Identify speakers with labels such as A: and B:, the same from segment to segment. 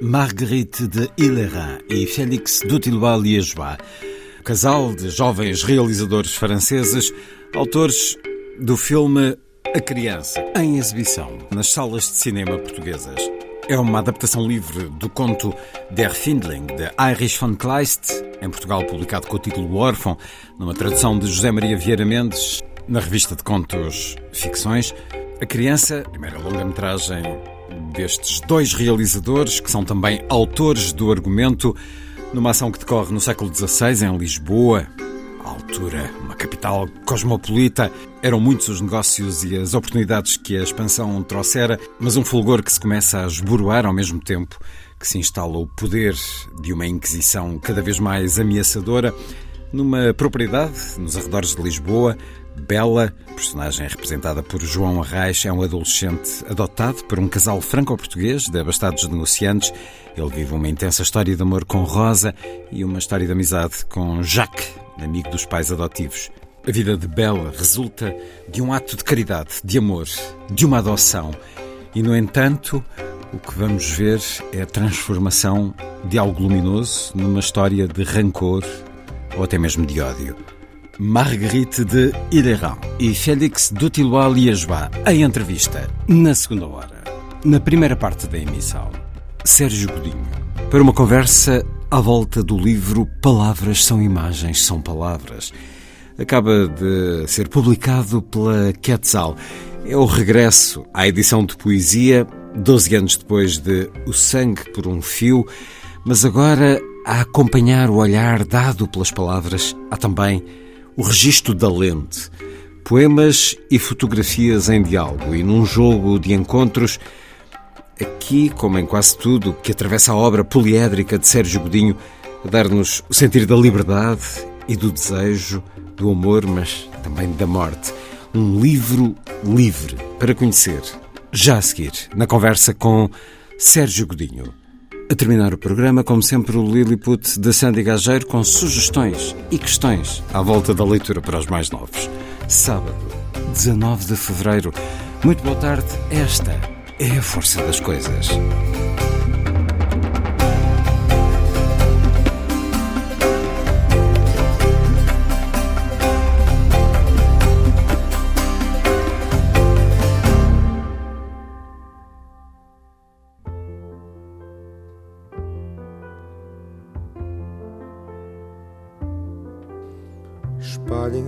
A: Marguerite de Hillerin e Félix Dutilois-Liégeois, casal de jovens realizadores franceses, autores do filme A Criança, em exibição nas salas de cinema portuguesas. É uma adaptação livre do conto Der Findling, de Heinrich von Kleist, em Portugal publicado com o título Órfão, numa tradução de José Maria Vieira Mendes, na revista de contos Ficções. A Criança, primeira longa-metragem destes dois realizadores, que são também autores do argumento, numa ação que decorre no século XVI, em Lisboa. À altura, uma capital cosmopolita, eram muitos os negócios e as oportunidades que a expansão trouxera, mas um fulgor que se começa a esboroar ao mesmo tempo que se instala o poder de uma Inquisição cada vez mais ameaçadora. Numa propriedade nos arredores de Lisboa, Bela, personagem representada por João Arraes, é um adolescente adotado por um casal franco-português de abastados negociantes. Ele vive uma intensa história de amor com Rosa e uma história de amizade com Jacques, amigo dos pais adotivos. A vida de Bela resulta de um ato de caridade, de amor, de uma adoção. E, no entanto, o que vamos ver é a transformação de algo luminoso numa história de rancor ou até mesmo de ódio. Marguerite de Hillerin e Félix Dutilois-Liégeois em entrevista na segunda hora. Na primeira parte da emissão, Sérgio Godinho, para uma conversa à volta do livro Palavras são imagens, são palavras. Acaba de ser publicado pela Quetzal. É o regresso à edição de poesia, 12 anos depois de O Sangue por um Fio, mas agora a acompanhar o olhar dado pelas palavras, há também o registro da lente. Poemas e fotografias em diálogo e num jogo de encontros, aqui, como em quase tudo que atravessa a obra poliédrica de Sérgio Godinho, a dar-nos o sentir da liberdade e do desejo, do amor, mas também da morte. Um livro livre para conhecer. Já a seguir, na conversa com Sérgio Godinho. A terminar o programa, como sempre, o Lilliput da Sandy Gageiro com sugestões e questões à volta da leitura para os mais novos. Sábado, 19 de fevereiro. Muito boa tarde. Esta é a força das coisas.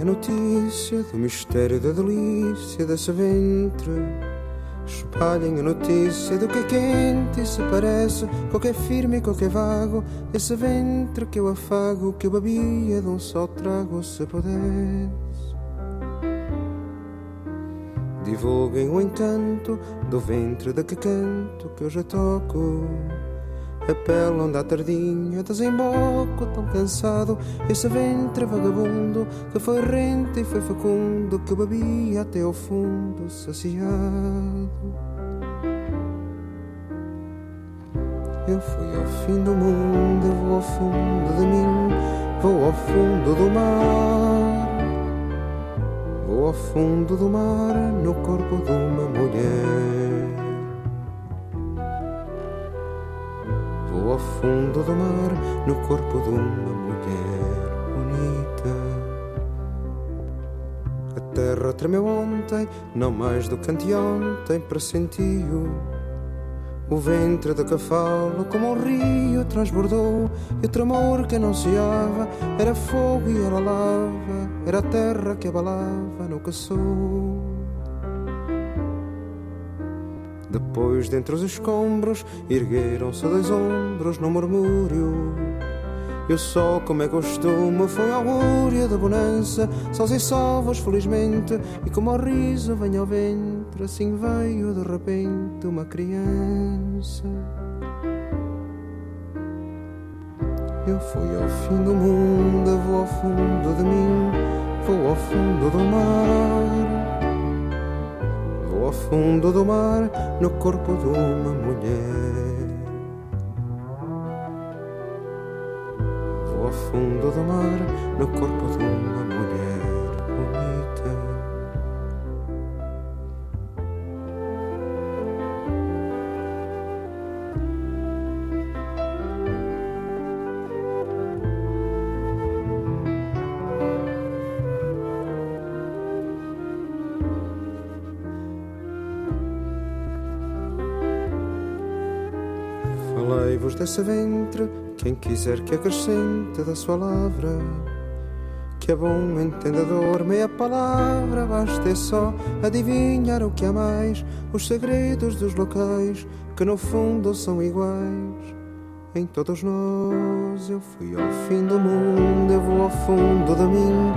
B: A notícia do mistério da delícia dessa ventre. Espalhem a notícia do que é quente e se parece com que é firme e com que é vago. Esse ventre que eu afago, que eu babia de um só trago, se pudesse. Divulguem o encanto do ventre de que canto que eu já toco. A pele onde à tardinha desemboco tão cansado. Esse ventre vagabundo que foi rente e foi fecundo Que babia até ao fundo saciado. Eu fui ao fim do mundo, eu vou ao fundo de mim Vou ao fundo do mar. Vou ao fundo do mar no corpo de uma mulher fundo do mar, no corpo de uma mulher bonita. A terra tremeu ontem, não mais do que anteontem, pressentiu. O ventre de cavalo, como um rio, transbordou, e o tremor que anunciava era fogo e era lava, era a terra que abalava no que sou. Depois, dentre os escombros, ergueram-se dois ombros no murmúrio. E o sol, como é costume, foi augúria da bonança, sós e salvos, felizmente, e como o riso vem ao ventre, assim veio de repente uma criança. Eu fui ao fim do mundo, vou ao fundo de mim, vou ao fundo do mar ao fundo do mar, no corpo de uma mulher. Vou ao fundo do mar, no corpo de uma mulher desse ventre, quem quiser que acrescente da sua lavra. Que é bom entendedor, meia palavra, basta é só adivinhar o que há mais, os segredos dos locais, que no fundo são iguais. Em todos nós, eu fui ao fim do mundo, eu vou ao fundo de mim,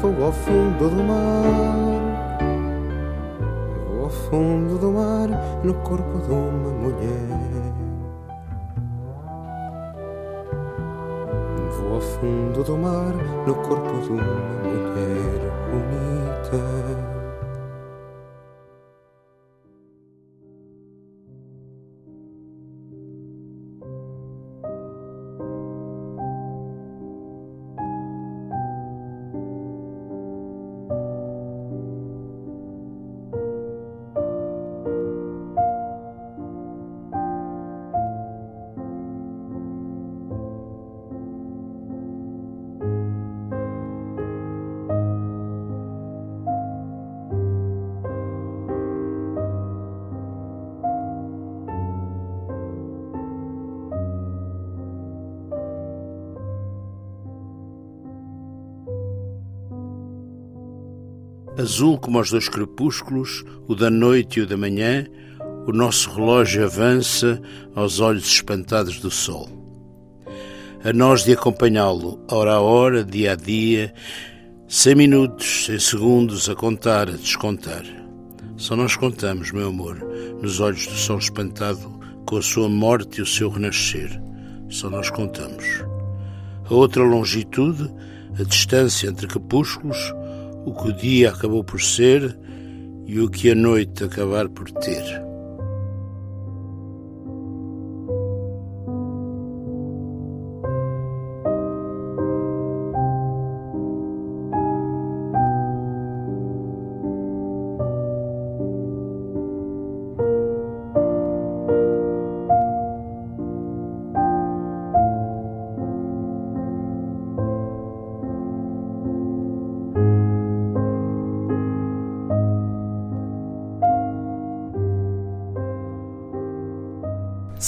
B: vou ao fundo do mar. Eu vou ao fundo do mar, no corpo de uma mulher. Ao fundo do mar, no corpo de uma mulher bonita.
C: Azul como os dois crepúsculos, o da noite e o da manhã, o nosso relógio avança aos olhos espantados do sol. A nós de acompanhá-lo, hora a hora, dia a dia, sem minutos, sem segundos, a contar, a descontar. Só nós contamos, meu amor, nos olhos do sol espantado, com a sua morte e o seu renascer. Só nós contamos. A outra longitude, a distância entre crepúsculos, o que o dia acabou por ser e o que a noite acabar por ter.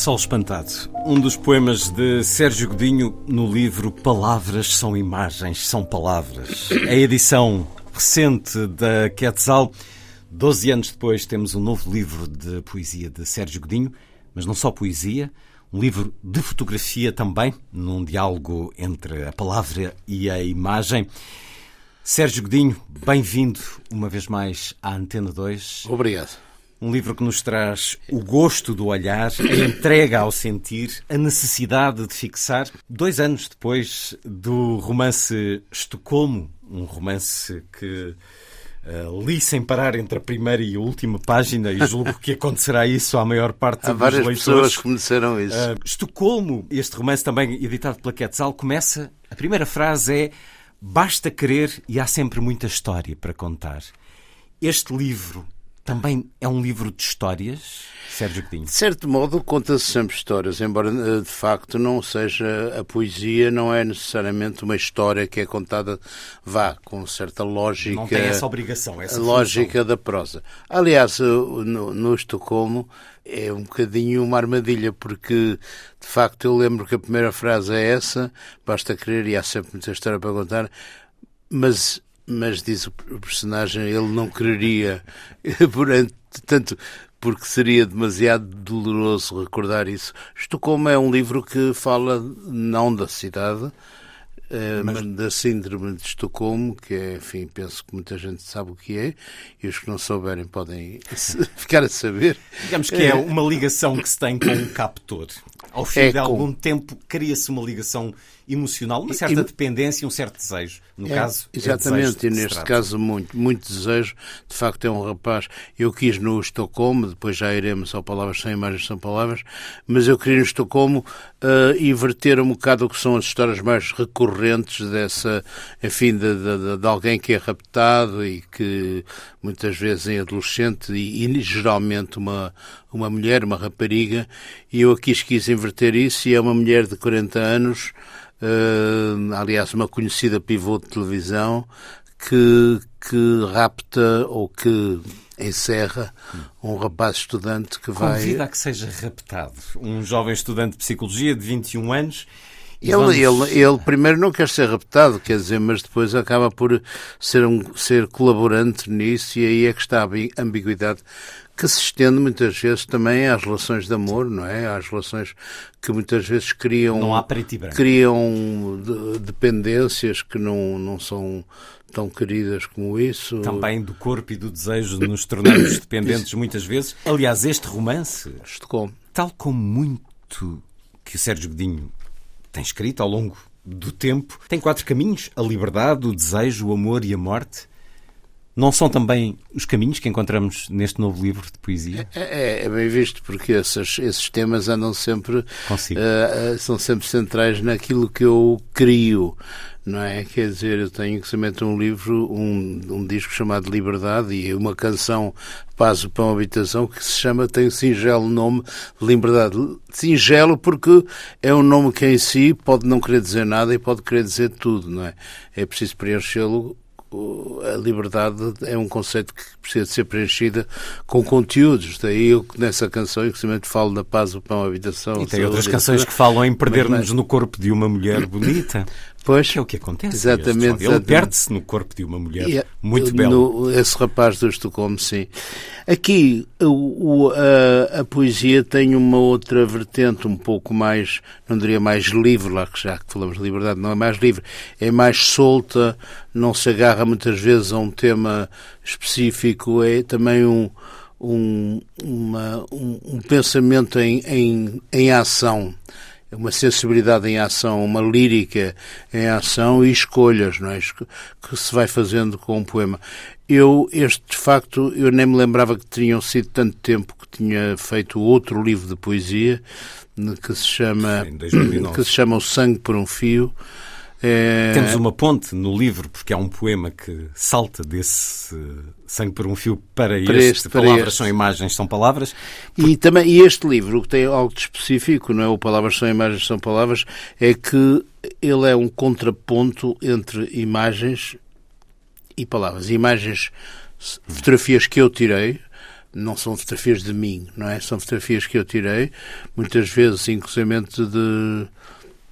A: Sol Espantado, um dos poemas de Sérgio Godinho no livro Palavras são Imagens, são Palavras. A edição recente da Quetzal. Doze anos depois temos um novo livro de poesia de Sérgio Godinho, mas não só poesia, um livro de fotografia também, num diálogo entre a palavra e a imagem. Sérgio Godinho, bem-vindo uma vez mais à Antena 2.
C: Obrigado.
A: Um livro que nos traz o gosto do olhar, a entrega ao sentir, a necessidade de fixar. Dois anos depois do romance Estocolmo, um romance que uh, li sem parar entre a primeira e a última página e julgo que acontecerá isso à maior parte
C: Há
A: dos
C: várias
A: leitores.
C: pessoas que disseram isso.
A: Uh, Estocolmo, este romance também editado pela Quetzal, começa. A primeira frase é: Basta querer e há sempre muita história para contar. Este livro também é um livro de histórias, Sérgio Godinho?
C: De certo modo, conta-se sempre histórias, embora eh, de facto não seja a poesia, não é necessariamente uma história que é contada, vá, com certa lógica.
A: Não tem essa obrigação, essa
C: lógica
A: função.
C: da prosa. Aliás, no, no Estocolmo é um bocadinho uma armadilha, porque de facto eu lembro que a primeira frase é essa, basta querer, e há sempre muita história para contar, mas mas diz o personagem, ele não quereria, tanto porque seria demasiado doloroso recordar isso. Estocolmo é um livro que fala não da cidade, eh, mas... da síndrome de Estocolmo, que é, enfim, penso que muita gente sabe o que é, e os que não souberem podem ficar a saber.
A: Digamos que é uma ligação que se tem com o captor. Ao fim é de algum com... tempo cria-se uma ligação emocional, uma certa e, dependência, um certo desejo. No é, caso,
C: é exatamente,
A: é
C: e neste caso muito, muito desejo. De facto, é um rapaz. Eu quis no Estocolmo, depois já iremos ao Palavras Sem Imagens São Palavras, mas eu queria no Estocolmo uh, inverter um bocado o que são as histórias mais recorrentes dessa, enfim, de, de, de alguém que é raptado e que muitas vezes é adolescente e, e geralmente uma, uma mulher, uma rapariga, e eu aqui quis inverter isso e é uma mulher de 40 anos uh, aliás, uma conhecida pivô de televisão, que, que rapta ou que encerra um rapaz estudante que vai.
A: Convida a que seja raptado. Um jovem estudante de psicologia de 21 anos.
C: Ele, vamos... ele, ele primeiro não quer ser raptado, quer dizer, mas depois acaba por ser, um, ser colaborante nisso e aí é que está a ambiguidade que se estende muitas vezes também às relações de amor, não é? Às relações que muitas vezes criam criam dependências que não, não são tão queridas como isso.
A: Também do corpo e do desejo de nos tornarmos dependentes muitas vezes. Aliás, este romance,
C: Estocolmo.
A: tal como muito que o Sérgio Godinho tem escrito ao longo do tempo, tem quatro caminhos: a liberdade, o desejo, o amor e a morte. Não são também os caminhos que encontramos neste novo livro de poesia?
C: É, é, é bem visto, porque esses, esses temas andam sempre. Uh, são sempre centrais naquilo que eu crio não é? Quer dizer, eu tenho que se meter um livro, um, um disco chamado Liberdade e uma canção Paz para uma Habitação que se chama, tem o singelo nome Liberdade. Singelo porque é um nome que em si pode não querer dizer nada e pode querer dizer tudo, não é? É preciso preenchê-lo a liberdade é um conceito que precisa de ser preenchida com conteúdos. Daí eu, nessa canção, inclusive, falo da paz, o pão, a habitação.
A: E tem outras canções que falam em perder-nos no corpo de uma mulher bonita.
C: Pois,
A: que é o que acontece.
C: Exatamente.
A: Ele perde-se no corpo de uma mulher é, muito bela.
C: No, esse rapaz do Estocolmo, sim. Aqui o, a, a, poesia tem uma outra vertente um pouco mais, não diria mais livre, lá que já que falamos de liberdade, não é mais livre, é mais solta, não se agarra muitas vezes a um tema específico, é também um, um, uma, um, um pensamento em, em, em ação uma sensibilidade em ação, uma lírica em ação e escolhas, não é? Que se vai fazendo com um poema. Eu, este, de facto, eu nem me lembrava que tinham sido tanto tempo que tinha feito outro livro de poesia que se chama, que se chama O Sangue por um Fio,
A: é... Temos uma ponte no livro, porque há um poema que salta desse sangue por um fio para, para este. este para palavras este. são imagens, são palavras.
C: E também e este livro, que tem algo de específico, não é? O Palavras são imagens, são palavras, é que ele é um contraponto entre imagens e palavras. Imagens, fotografias que eu tirei, não são fotografias de mim, não é? São fotografias que eu tirei, muitas vezes, inclusive de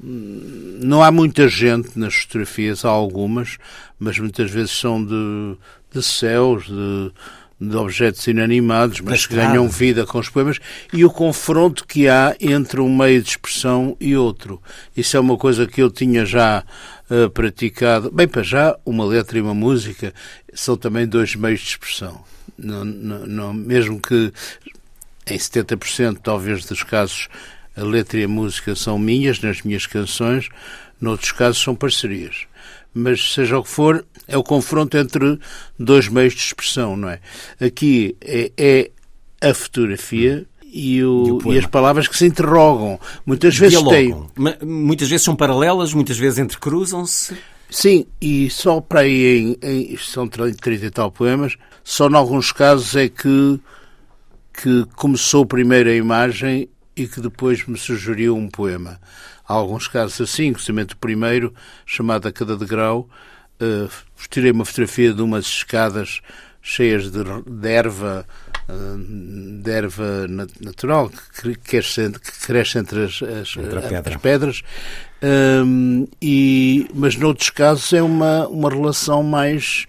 C: não há muita gente nas fotografias, há algumas, mas muitas vezes são de, de céus, de, de objetos inanimados, mas que ganham vida com os poemas, e o confronto que há entre um meio de expressão e outro. Isso é uma coisa que eu tinha já uh, praticado. Bem, para já, uma letra e uma música são também dois meios de expressão. Não, não, não, mesmo que em 70% talvez dos casos a letra e a música são minhas, nas minhas canções, noutros casos são parcerias. Mas, seja o que for, é o confronto entre dois meios de expressão, não é? Aqui é, é a fotografia e, o, e, o e, as palavras que se interrogam. Muitas vezes
A: Dialogam. têm. Muitas vezes são paralelas, muitas vezes entrecruzam-se.
C: Sim, e só para aí, em, em, são 30 e tal poemas, só em alguns casos é que, que começou primeiro a imagem e que depois me sugeriu um poema. Há alguns casos assim, precisamente o primeiro, chamado A Cada Degrau, uh, tirei uma fotografia de umas escadas cheias de, de erva, uh, de erva natural que cresce, que cresce entre as, as,
A: entre pedra.
C: as pedras, um, e, mas noutros casos é uma, uma relação mais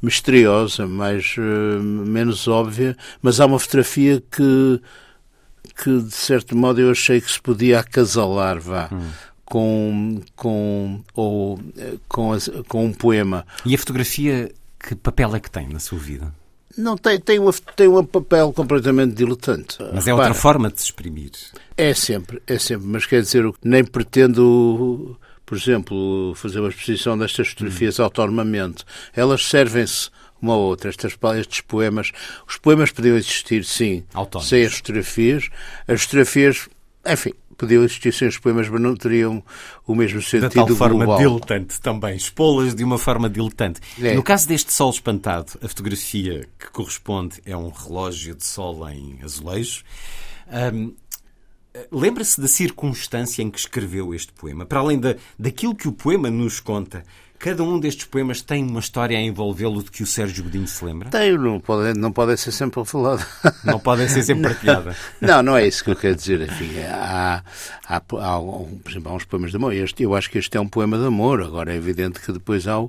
C: misteriosa, mais uh, menos óbvia, mas há uma fotografia que que de certo modo eu achei que se podia acasalar, vá. Hum. Com, com, ou, com, com um poema.
A: E a fotografia, que papel é que tem na sua vida?
C: Não, tem, tem, uma, tem um papel completamente diletante.
A: Mas é outra forma de se exprimir.
C: É sempre, é sempre. Mas quer dizer, nem pretendo, por exemplo, fazer uma exposição destas fotografias hum. autonomamente. Elas servem-se uma ou outra. Estas, estes poemas, os poemas podiam existir, sim,
A: Autónomos.
C: sem as fotografias. As fotografias, enfim, podiam existir sem os poemas, mas não teriam o mesmo sentido
A: De tal forma
C: global.
A: diletante também, expô-las de uma forma diletante. É. No caso deste sol espantado, a fotografia que corresponde é um relógio de sol em azulejo. Um, Lembra-se da circunstância em que escreveu este poema? Para além da, daquilo que o poema nos conta, Cada um destes poemas tem uma história a envolvê-lo de que o Sérgio Godinho se lembra?
C: Tem, não podem não pode ser sempre falado.
A: Não podem ser sempre partilhada.
C: Não, não é isso que eu quero dizer. Enfim, há, há, há, por exemplo, há uns poemas de amor. Este, eu acho que este é um poema de amor. Agora é evidente que depois há,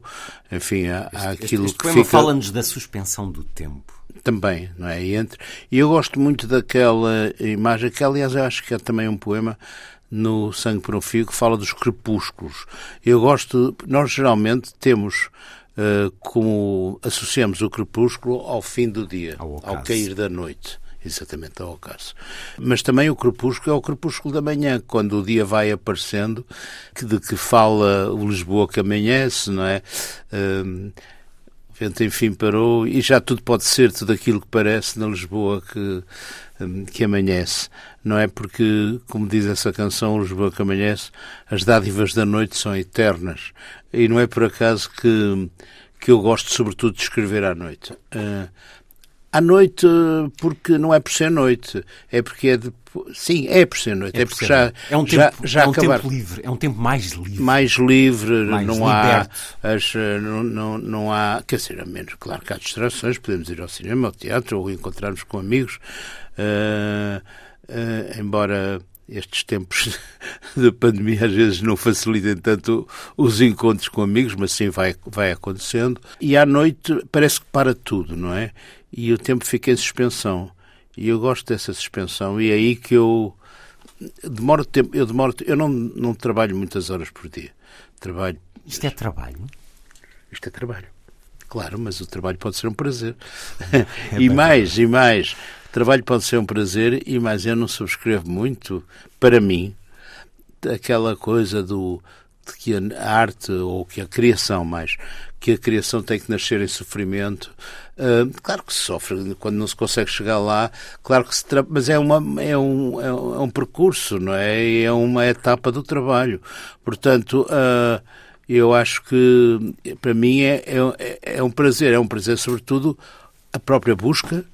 C: enfim, há, há
A: este,
C: aquilo
A: este, este
C: que
A: poema
C: fica...
A: fala-nos da suspensão do tempo
C: também, não é? E, entre... e eu gosto muito daquela imagem, que aliás eu acho que é também um poema no Sangue por um Fio, que fala dos crepúsculos. Eu gosto, nós geralmente temos uh, como associamos o crepúsculo ao fim do dia,
A: ao,
C: ao cair da noite. Exatamente, ao ocaso. Mas também o crepúsculo é o crepúsculo da manhã, quando o dia vai aparecendo, que, de que fala o Lisboa que amanhece, não é? O vento enfim parou e já tudo pode ser tudo aquilo que parece na Lisboa que, hum, que amanhece não é? Porque, como diz essa canção, Lisboa que amanhece, as dádivas da noite são eternas. E não é por acaso que, que eu gosto, sobretudo, de escrever à noite. Uh, à noite, porque não é por ser noite, é porque é de. Sim, é por ser noite, é, é porque já,
A: é um tempo,
C: já, já
A: é um
C: acabar.
A: tempo livre, é um tempo mais livre.
C: Mais livre,
A: mais
C: não
A: liberto.
C: há as, não, não, não há, quer dizer, a menos, claro que há distrações, podemos ir ao cinema, ao teatro ou encontrarmos com amigos. Uh, uh, embora estes tempos da pandemia às vezes não facilitem tanto os encontros com amigos, mas sim vai, vai acontecendo. E à noite parece que para tudo, não é? E o tempo fica em suspensão. E eu gosto dessa suspensão. E é aí que eu demoro tempo, eu demoro, eu não, não trabalho muitas horas por dia. Trabalho.
A: Isto é trabalho?
C: Isto é trabalho. Claro, mas o trabalho pode ser um prazer. É e mais, e mais trabalho pode ser um prazer, e mas eu não subscrevo muito, para mim, aquela coisa do de que a arte, ou que a criação mais, que a criação tem que nascer em sofrimento. Uh, claro que se sofre quando não se consegue chegar lá, claro que se mas é, uma, é, um, é um percurso, não é? É uma etapa do trabalho. Portanto, uh, eu acho que para mim é, é, é um prazer, é um prazer sobretudo a própria busca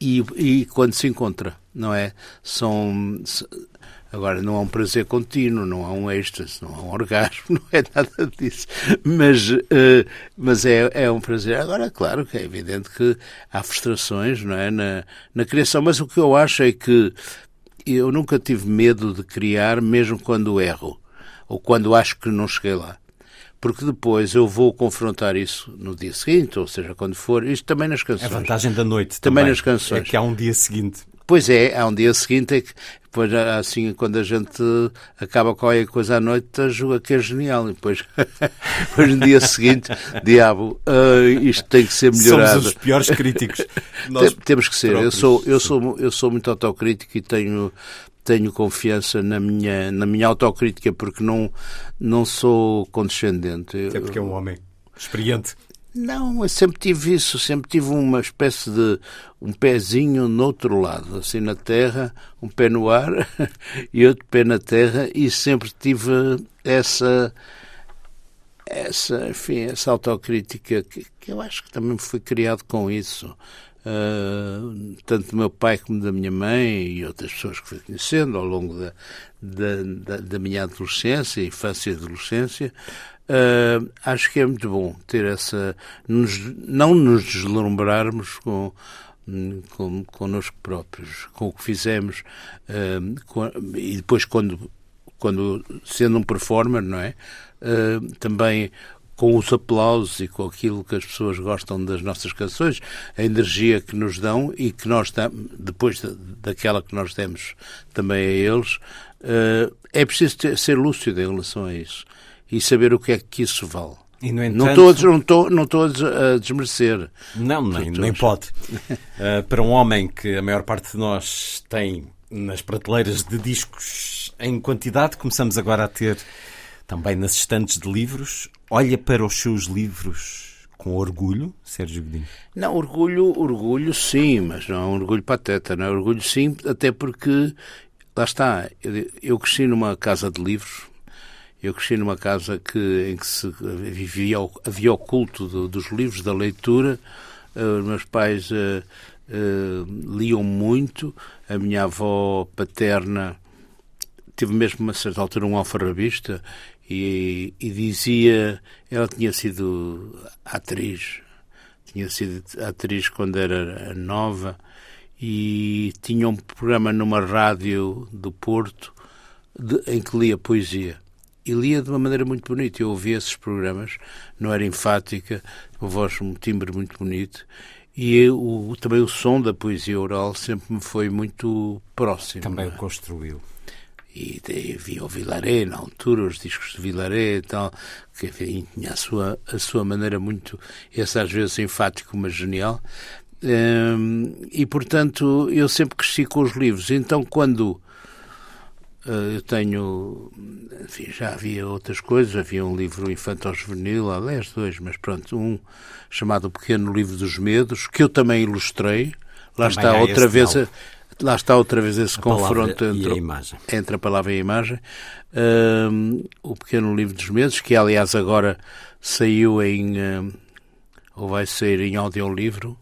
C: e, e quando se encontra, não é? São. Agora, não há um prazer contínuo, não há um êxtase, não há um orgasmo, não é nada disso. Mas, uh, mas é, é um prazer. Agora, claro que é evidente que há frustrações não é? na, na criação, mas o que eu acho é que eu nunca tive medo de criar, mesmo quando erro, ou quando acho que não cheguei lá porque depois eu vou confrontar isso no dia seguinte, ou seja, quando for, isto também nas canções.
A: A vantagem da noite
C: também,
A: também
C: nas canções.
A: É que há um dia seguinte.
C: Pois é, há um dia seguinte é que depois assim quando a gente acaba qualquer coisa à noite julga que é genial e depois, depois no dia seguinte diabo uh, isto tem que ser melhorado
A: somos os piores críticos
C: Nós temos que ser eu sou eu sou eu sou muito autocrítico e tenho tenho confiança na minha, na minha autocrítica porque não, não sou condescendente.
A: É porque é um homem experiente.
C: Não, eu sempre tive isso, sempre tive uma espécie de um pezinho no outro lado, assim na terra, um pé no ar e outro pé na terra, e sempre tive essa essa, enfim, essa autocrítica que, que eu acho que também foi criado com isso. Uh, tanto do meu pai como da minha mãe e outras pessoas que fui conhecendo ao longo da, da, da, da minha adolescência, infância e adolescência, uh, acho que é muito bom ter essa. Nos, não nos deslumbrarmos com, com, connosco próprios, com o que fizemos, uh, com, e depois, quando, quando sendo um performer, não é? Uh, também com os aplausos e com aquilo que as pessoas gostam das nossas canções, a energia que nos dão e que nós, depois daquela que nós demos também a eles, uh, é preciso ter, ser lúcido em relação a isso e saber o que é que isso vale. Entanto... não, estou, não, estou, não estou a desmerecer.
A: Não, nem, nem pode. uh, para um homem que a maior parte de nós tem nas prateleiras de discos em quantidade, começamos agora a ter também nas estantes de livros. Olha para os seus livros com orgulho, Sérgio Godinho?
C: Não, orgulho, orgulho sim, mas não é um orgulho pateta, não é orgulho sim, até porque, lá está, eu, eu cresci numa casa de livros, eu cresci numa casa que, em que se vivia, havia o culto do, dos livros, da leitura, uh, meus pais uh, uh, liam muito, a minha avó paterna teve mesmo a certa altura um alfarrabista e, e dizia, ela tinha sido atriz, tinha sido atriz quando era nova e tinha um programa numa rádio do Porto de, em que lia poesia. E lia de uma maneira muito bonita. Eu ouvia esses programas, não era enfática, uma voz, um timbre muito bonito. E também o som da poesia oral sempre me foi muito próximo.
A: Também o construiu
C: e havia o Vilaré na altura, os discos de Vilaré e tal, que enfim, tinha a sua, a sua maneira muito, essa às vezes enfático, mas genial. Um, e portanto eu sempre cresci com os livros. Então quando uh, eu tenho, enfim, já havia outras coisas, havia um livro infantil-juvenil, aliás dois, mas pronto, um chamado O Pequeno Livro dos Medos, que eu também ilustrei. Lá também está outra vez. A, lá está outra vez esse a confronto entre a, entre a palavra e a imagem. Um, o Pequeno Livro dos Meses, que aliás agora saiu em. Um, ou vai sair em audiolivro.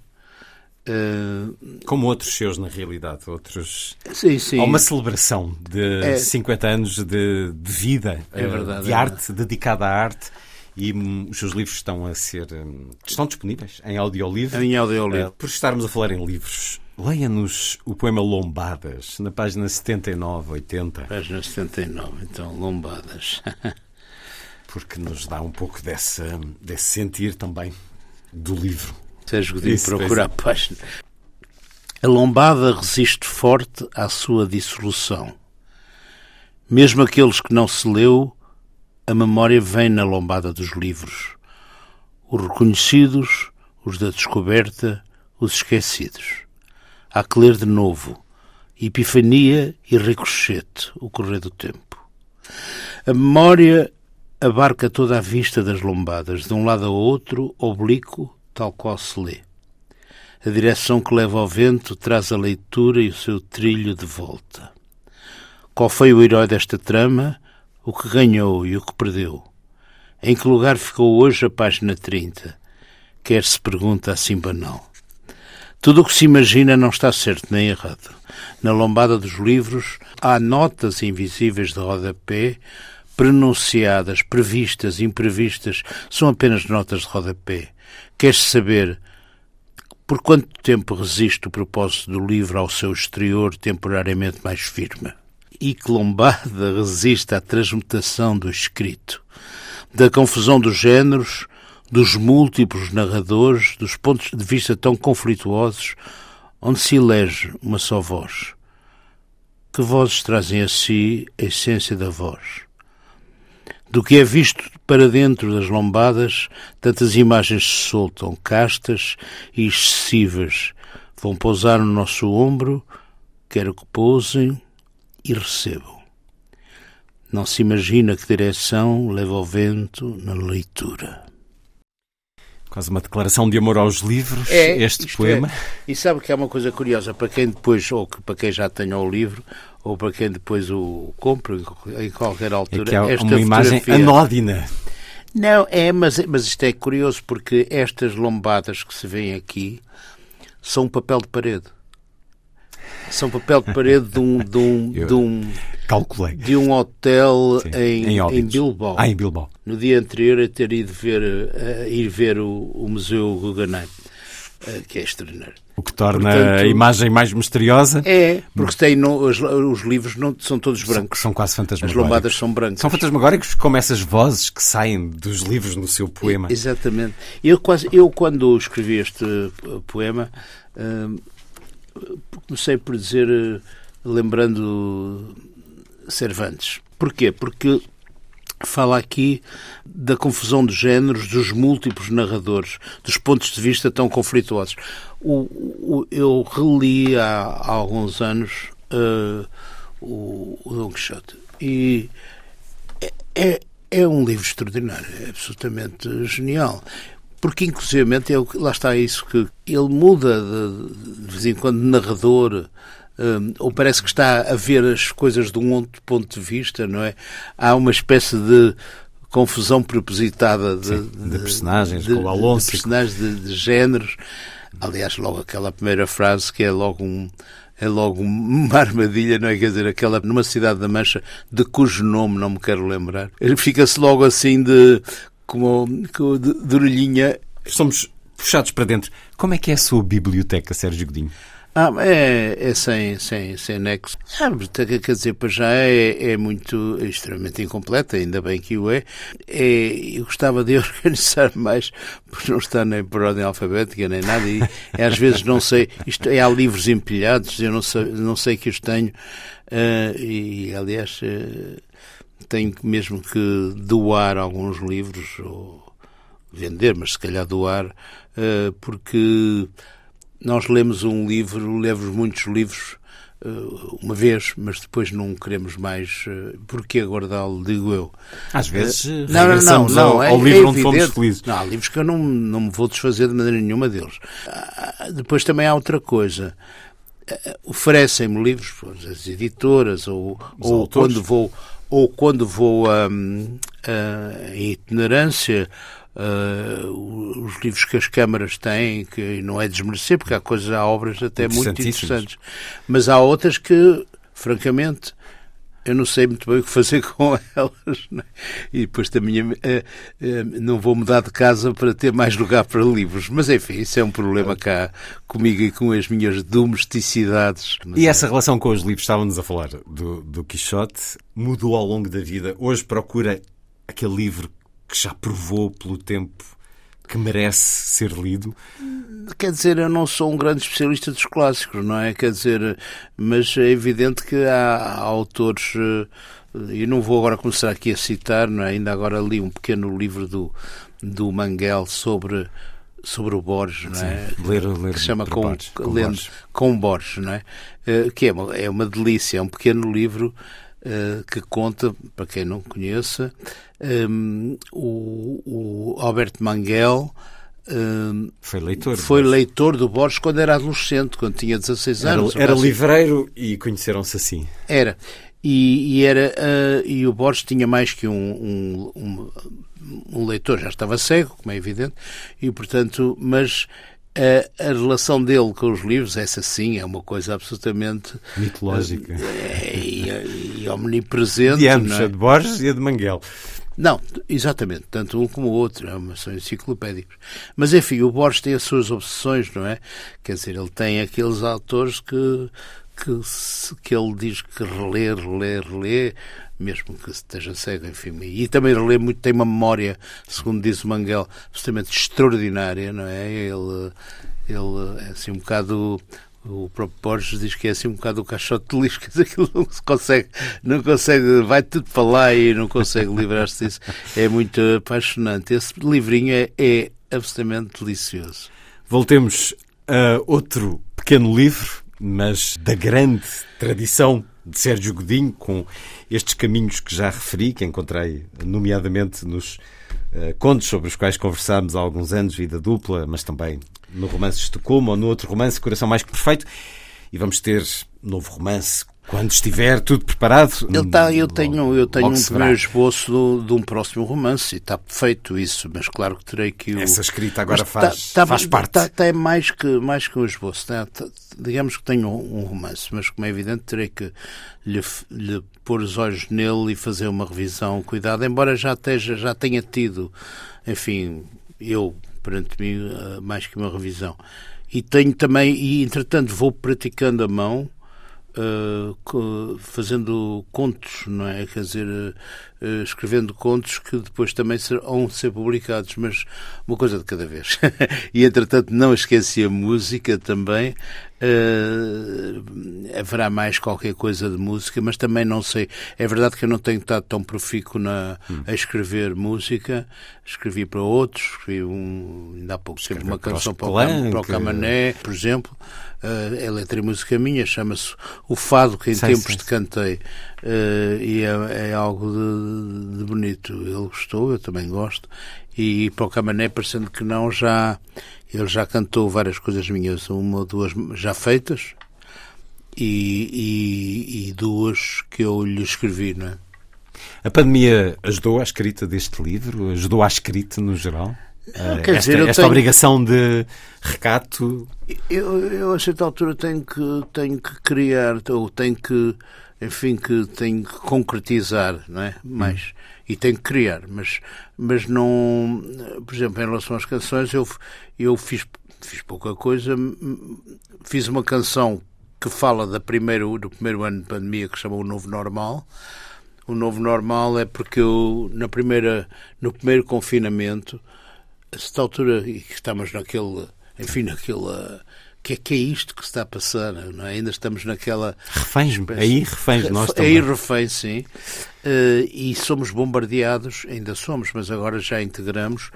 A: Uh, Como outros seus, na realidade. Outros...
C: Sim, sim.
A: Há uma celebração de é... 50 anos de, de vida,
C: é verdade,
A: de
C: é
A: arte, verdade. dedicada à arte e hum, os seus livros estão a ser hum, estão disponíveis em audiolivro.
C: Em audiolivro. Uh,
A: por estarmos a falar em livros, Leia-nos o poema Lombadas, na página 79, 80.
C: Página 79, então, Lombadas.
A: Porque nos dá um pouco desse, desse sentir também do livro.
C: Sérgio Godinho procura a página. A lombada resiste forte à sua dissolução. Mesmo aqueles que não se leu, a memória vem na lombada dos livros. Os reconhecidos, os da descoberta, os esquecidos. Há que ler de novo. Epifania e ricochete, o correr do tempo. A memória abarca toda a vista das lombadas, de um lado a outro, oblíquo, tal qual se lê. A direção que leva ao vento traz a leitura e o seu trilho de volta. Qual foi o herói desta trama? O que ganhou e o que perdeu? Em que lugar ficou hoje a página 30? Quer se pergunta assim banal. Tudo o que se imagina não está certo nem errado. Na lombada dos livros há notas invisíveis de rodapé, pronunciadas, previstas, imprevistas, são apenas notas de rodapé. Queres saber por quanto tempo resiste o propósito do livro ao seu exterior temporariamente mais firme? E que lombada resiste à transmutação do escrito, da confusão dos géneros, dos múltiplos narradores, dos pontos de vista tão conflituosos, onde se elege uma só voz. Que vozes trazem a si a essência da voz? Do que é visto para dentro das lombadas, tantas imagens se soltam, castas e excessivas, vão pousar no nosso ombro, quero que pousem e recebam. Não se imagina que direção leva o vento na leitura.
A: Quase uma declaração de amor aos livros, é, este poema.
C: É. E sabe que é uma coisa curiosa, para quem depois, ou para quem já tenha o livro, ou para quem depois o compre em qualquer altura.
A: É que há esta uma imagem anódina.
C: Não, é, mas, mas isto é curioso porque estas lombadas que se vêem aqui são um papel de parede. São papel de parede de um, de um,
A: Eu
C: de um,
A: Calculei.
C: de um hotel
A: Sim,
C: em,
A: em
C: em. Bilbao.
A: Ah, em Bilbao.
C: No dia anterior a ter ido ver, a ir ver o, o Museu Guggenheim, eh, que é extraordinário.
A: O que torna
C: Portanto-
A: a imagem mais misteriosa.
C: É, porque tem, não, os, os livros não, são todos
A: São,
C: brancos.
A: são quase
C: As
A: fantasmagóricos.
C: lombadas são brancas.
A: São fantasmagóricos como essas vozes que saem dos livros no seu poema.
C: Exatamente. Eu, quase, eu quando escrevi este eh, poema, eh, comecei por dizer, eh, lembrando Cervantes. Porquê? Porque fala aqui da confusão de géneros, dos múltiplos narradores, dos pontos de vista tão conflituosos. O, o- eu reli há, há alguns anos eh, o, o Don Quixote e é, é um livro extraordinário, é absolutamente genial. Porque, inclusivamente, é lá está isso que ele muda de, de vez em quando de narrador, hum, ou parece que está a ver as coisas de um outro ponto de vista, não é? Há uma espécie de confusão propositada de,
A: Sim, de personagens, com o Alonso.
C: de personagens de, de géneros. Aliás, logo aquela primeira frase que é logo um é logo uma armadilha, não é? Quer dizer, aquela numa cidade da Mancha de cujo nome não me quero lembrar. Ele fica-se logo assim de como, como orelhinha.
A: Somos puxados para dentro. Como é que é a sua biblioteca, Sérgio Godinho?
C: Ah, é, é sem, sem, sem nexo. Ah, mas, quer dizer, para já é, é muito, é extremamente incompleta, ainda bem que o é. é. Eu gostava de organizar mais, porque não está nem por ordem alfabética, nem nada, e às vezes não sei, isto, é, há livros empilhados, eu não sei, não sei que os tenho, ah, e aliás, ah, tenho mesmo que doar alguns livros, ou vender, mas se calhar doar, ah, porque nós lemos um livro, lemos muitos livros eh, uma vez, mas depois não queremos mais. eh, Porquê guardá-lo, digo eu.
A: Às vezes
C: Eh, não, não, não, não,
A: ao,
C: é-
A: ao
C: é
A: livro onde fomos felizes.
C: Não, há livros que eu não, não me vou desfazer de maneira nenhuma deles. Ah, Depois também há outra coisa. Eh, Oferecem-me livros, as editoras, ou, ou
A: autores.
C: quando vou, ou quando vou hum, ah, em itinerância, ah, os livros que as câmaras têm, que não é desmerecer, porque há coisas, há obras até muito interessantes. Mas há outras que, francamente, eu não sei muito bem o que fazer com elas. não é? E depois também eh, eh, não vou mudar de casa para ter mais lugar para livros. Mas enfim, isso é um problema cá comigo e com as minhas domesticidades.
A: E
C: é,
A: essa relação com os livros, estávamos a falar do, do Quixote, mudou ao longo da vida. Hoje procura aquele livro que já provou pelo tempo que merece ser lido.
C: Quer dizer, eu não sou um grande especialista dos clássicos, não é? Quer dizer, mas é evidente que há, autores. eh, E não vou agora começar aqui a citar, não é? ainda agora li um pequeno livro do, do Manguel sobre, sobre o Borges, não é?
A: ler- ler
C: que se chama com,
A: Borges, com
C: lendo,
A: Borges.
C: com Borges, não é? Eh, Que é uma, é uma delícia, é um pequeno livro que conta, para quem não conheça, um, o, o Albert Manguel. um,
A: Foi leitor.
C: foi
A: mas
C: leitor do Borges quando era adolescente, quando tinha 16
A: Era,
C: anos.
A: era livreiro e conheceram-se assim.
C: Era. E, e era, ah, e o Borges tinha mais que um, um, um leitor, já estava cego, como é evidente, e portanto, mas a, a relação dele com os livros, essa sim, é uma coisa absolutamente
A: Mitológica.
C: é, e, e omnipresente.
A: De ambos,
C: é?
A: a de Borges e a de Manguel.
C: Não, exatamente, tanto um como o outro, é são enciclopédicos. Mas enfim, o Borges tem as suas obsessões, não é? Quer dizer, ele tem aqueles autores que, que, que ele diz que relê, relê, relê, mesmo que esteja cego, enfim. E também relê muito, tem uma memória, segundo diz o Manguel, absolutamente extraordinária, não é? Ele, ele é assim um bocado. O próprio Borges diz que é assim um bocado o caixote de dizer, aquilo não se consegue, não consegue, vai tudo para lá e não consegue livrar-se disso. É muito apaixonante. Esse livrinho é, é absolutamente delicioso.
A: Voltemos a outro pequeno livro, mas da grande tradição de Sérgio Godinho, com estes caminhos que já referi, que encontrei nomeadamente nos eh, contos sobre os quais conversámos há alguns anos, Vida Dupla, mas também no romance Estocolmo ou no outro romance, Coração Mais que Perfeito. E vamos ter novo romance Quando estiver tudo preparado.
C: Ele tá, eu tenho, eu tenho um primeiro esboço do- de um próximo romance e está feito isso, mas claro que terei que o.
A: Essa escrita agora
C: Mas
A: faz,
C: tá- tá-
A: faz parte.
C: tá- tá- é mais que, mais que um esboço. tá? Tá- digamos que tenho um, um romance, mas como é evidente, terei que lhe, lhe pôr os olhos nele e fazer uma revisão cuidada, embora já, esteja, já tenha tido, enfim, eu, perante mim, eh, mais que uma revisão. E tenho também, e entretanto vou praticando a mão, eh, fazendo contos, não é? Quer dizer, eh, escrevendo contos que depois também serão ser publicados, mas uma coisa de cada vez. e entretanto não esqueci a música também. Eh, haverá mais qualquer coisa de música, mas também não sei. É verdade que eu não tenho estado tão profícuo na, a escrever música. Escrevi para outros, escrevi um, ainda há pouco tempo uma canção para o, para o Camané, por exemplo. Uh, é letra e música minha, chama-se O Fado, que em
A: Sei,
C: tempos
A: sei,
C: te cantei. Uh, e é, é algo de, de bonito. Ele gostou, eu também gosto. E para o Camané, parecendo que não, já ele já cantou várias coisas minhas, uma ou duas já feitas e, e, e duas que eu lhe escrevi, não é?
A: A pandemia ajudou à escrita deste livro? Ajudou à escrita no geral? Eh,
C: quer
A: esta
C: dizer,
A: esta
C: tenho-
A: obrigação de recato
C: Eu, eu a certa altura tenho que, tenho que criar, ou tenho que, enfim, que tenho que concretizar, não é? Mais. E tenho que criar, mas, mas não, por exemplo, em relação às canções, eu, eu fiz, fiz pouca coisa, fiz uma canção que fala da primeiro, do primeiro ano de pandemia que chama O Novo Normal. O Novo Normal é porque eu, na primeira, no primeiro confinamento, a certa altura, e que estamos naquele, enfim, naquela. Que é, que é isto que se está a passar? Não é? Ainda estamos naquela.
A: reféns, aí reféns nós
C: Aí
A: também.
C: refém, sim. Eh, e somos bombardeados, ainda somos, mas agora já integramos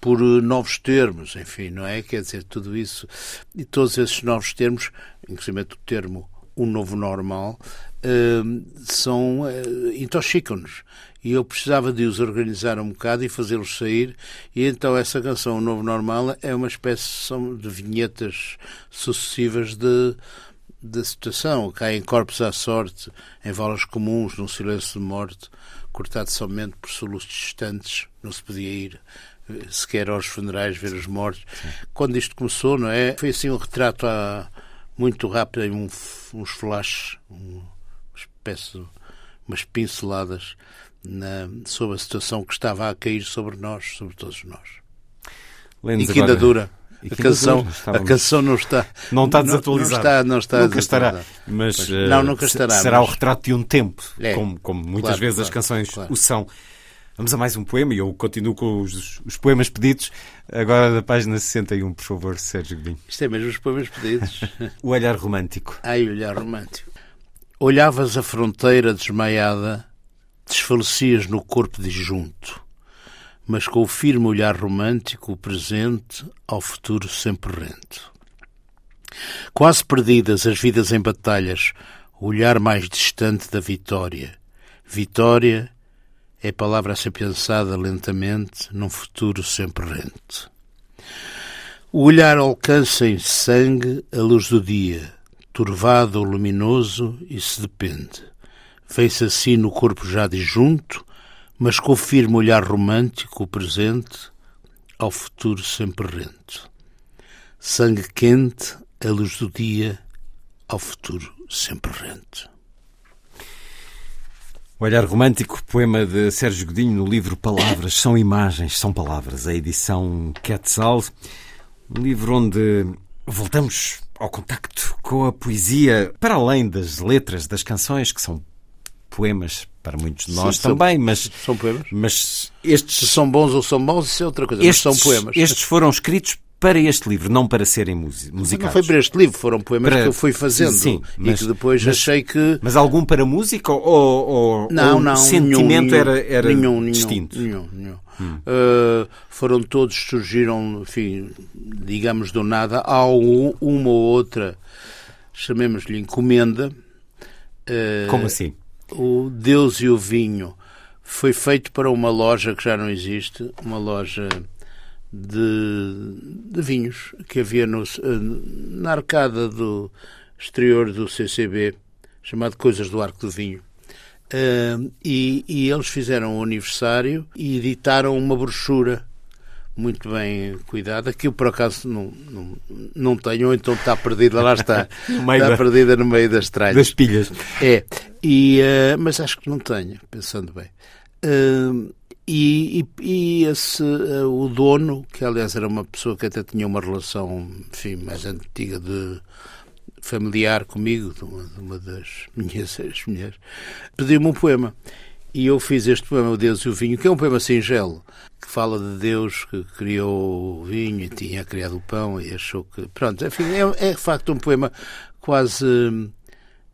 C: por eh, novos termos, enfim, não é? Quer dizer, tudo isso. E todos esses novos termos, inclusive o termo o novo normal, eh, são eh, intoxicam-nos. E eu precisava de os organizar um bocado e fazê-los sair. E então essa canção, O Novo Normal, é uma espécie de vinhetas sucessivas de, da situação. Caem corpos à sorte, em valas comuns, num silêncio de morte, cortado somente por soluços distantes. Não se podia ir eh, sequer aos funerais ver os mortos. Quando isto começou, não é? Foi assim um retrato a, muito rápido, em um, uns flashes, um, uma espécie, umas pinceladas na, sobre a situação que estava a cair sobre nós, sobre todos nós.
A: Lemos
C: E que ainda dura. A canção, a canção não está.
A: Não está
C: Não
A: desatualizada.
C: está, não está
A: nunca estará. Mas, eh,
C: não, nunca estará,
A: Será
C: mas-
A: o retrato de um tempo,
C: É,
A: como, como muitas
C: claro,
A: vezes as
C: claro,
A: canções
C: claro.
A: o são. Vamos a mais um poema e eu continuo com os, os poemas pedidos. Agora da página 61, por favor, Sérgio Godinho.
C: Isto é mesmo os poemas pedidos.
A: O olhar romântico.
C: Ai, olhar romântico. Olhavas a fronteira desmaiada, desfalecias no corpo disjunto, mas com o firme olhar romântico, o presente ao futuro sempre rento. Quase perdidas as vidas em batalhas, o olhar mais distante da vitória. Vitória é palavra a ser pensada lentamente num futuro sempre rente. O olhar alcança em sangue a luz do dia, turvado ou luminoso, e se depende. Vê-se assim no corpo já disjunto, mas com o olhar romântico, o presente, ao futuro sempre rento. Sangue quente, a luz do dia, ao futuro sempre rente.
A: O olhar romântico, poema de Sérgio Godinho no livro Palavras são imagens, são palavras, a edição Quetzal. Um livro onde voltamos ao contacto com a poesia, para além das letras das canções, que são poemas para muitos de nós
C: Sim, são-
A: também, mas,
C: São poemas?
A: mas
C: Se
A: estes,
C: são bons ou são maus, isso é outra coisa,
A: estes,
C: mas são poemas.
A: estes foram escritos para este livro, não para serem musi-
C: Não
A: musicados.
C: foi para este livro, foram poemas
A: Para-
C: que eu fui fazendo
A: Sim, mas-
C: e que depois
A: mas-
C: achei que
A: Mas algum para música ou, ou,
C: Não,
A: ou
C: não,
A: o sentimento
C: nenhum,
A: era, era
C: nenhum,
A: distinto?
C: Nenhum, nenhum. Uh, foram todos, surgiram, enfim, digamos do nada. Há um- uma ou outra, chamemos-lhe encomenda. Uh,
A: Como assim?
C: O Deus e o Vinho foi feito para uma loja que já não existe, uma loja de, de vinhos que havia no, na arcada do exterior do CCB, chamado Coisas do Arco do Vinho. Uh, e, e, eles fizeram o aniversário e editaram uma brochura muito bem cuidada, que eu por acaso não, não, não tenho, ou então está perdida, lá está. está
A: da,
C: perdida no meio das tralhas.
A: Das pilhas.
C: É, e, uh, mas acho que não tenho, pensando bem. Uh, e, e, e esse, uh, o dono, que aliás era uma pessoa que até tinha uma relação enfim, mais antiga de familiar comigo, de uma, de uma das minhas ex-mulheres, pediu-me um poema. E eu fiz este poema, O Deus e o Vinho, que é um poema singelo, que fala de Deus que criou o vinho e tinha criado o pão e achou que. Pronto, enfim, é, é de facto um poema quase.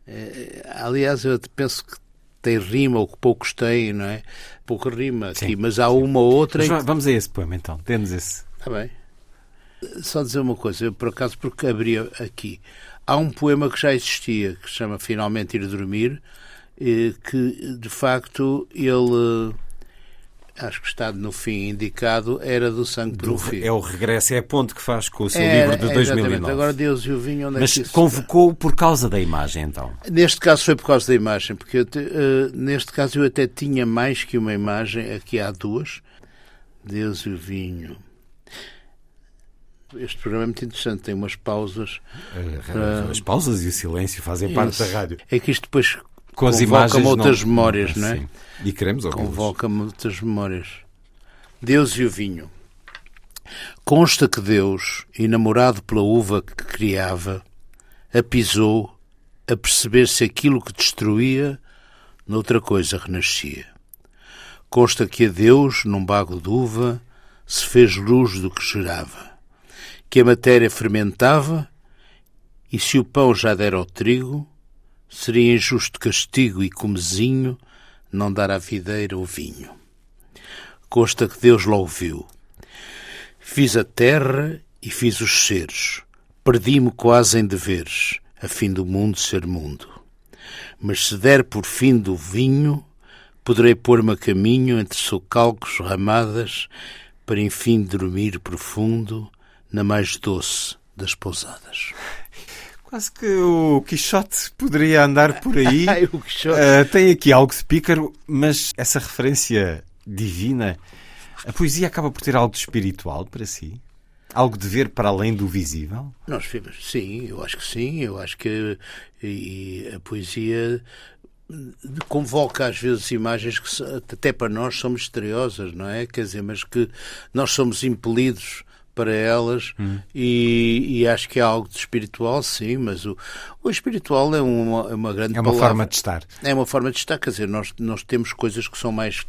C: É, aliás, eu penso que tem rima, ou que poucos têm, não é? Pouca rima aqui, sim, mas há sim. uma ou outra.
A: Mas vamos a esse poema então, dê-nos esse.
C: Está bem. Só dizer uma coisa, eu, por acaso, porque abri aqui. Há um poema que já existia, que se chama Finalmente Ir Dormir, que de facto ele acho que está no fim indicado, era do sangue fio.
A: É o regresso, é a ponte que faz com o seu é, livro de 2009.
C: Agora Deus e o vinho, onde
A: Mas
C: é que
A: convocou por causa da imagem, então?
C: Neste caso foi por causa da imagem, porque te, uh, neste caso eu até tinha mais que uma imagem, aqui há duas. Deus e o vinho. Este programa é muito interessante, tem umas pausas.
A: Uh, as pausas e o silêncio fazem Isso. parte da rádio.
C: É que isto depois com as imagens outras não... memórias, não é? Sim.
A: E queremos
C: Convoca-me outras memórias. Deus e o vinho. Consta que Deus, enamorado pela uva que criava, a pisou a perceber se aquilo que destruía noutra coisa renascia. Consta que a Deus, num bago de uva, se fez luz do que gerava, que a matéria fermentava, e se o pão já dera ao trigo, Seria injusto castigo e comezinho não dar à videira o vinho. Consta que Deus logo viu. Fiz a terra e fiz os seres. Perdi-me quase em deveres, a fim do mundo ser mundo. Mas se der por fim do vinho, poderei pôr-me a caminho entre socalcos ramadas, para enfim dormir profundo na mais doce das pousadas.
A: Quase que o Quixote poderia andar por aí.
C: Uh,
A: tem aqui algo de pícaro, mas essa referência divina, a poesia acaba por ter algo de espiritual para si? Algo de ver para além do visível?
C: Nós sim, eu acho que sim. Eu acho que a poesia convoca às vezes imagens que até para nós são misteriosas, não é? Quer dizer, mas que nós somos impelidos para elas hum. e, e, acho que é algo de espiritual, sim, mas o, o espiritual é uma, é uma grande
A: É uma
C: palavra.
A: forma de estar.
C: É uma forma de estar, quer dizer, nós, nós temos coisas que são mais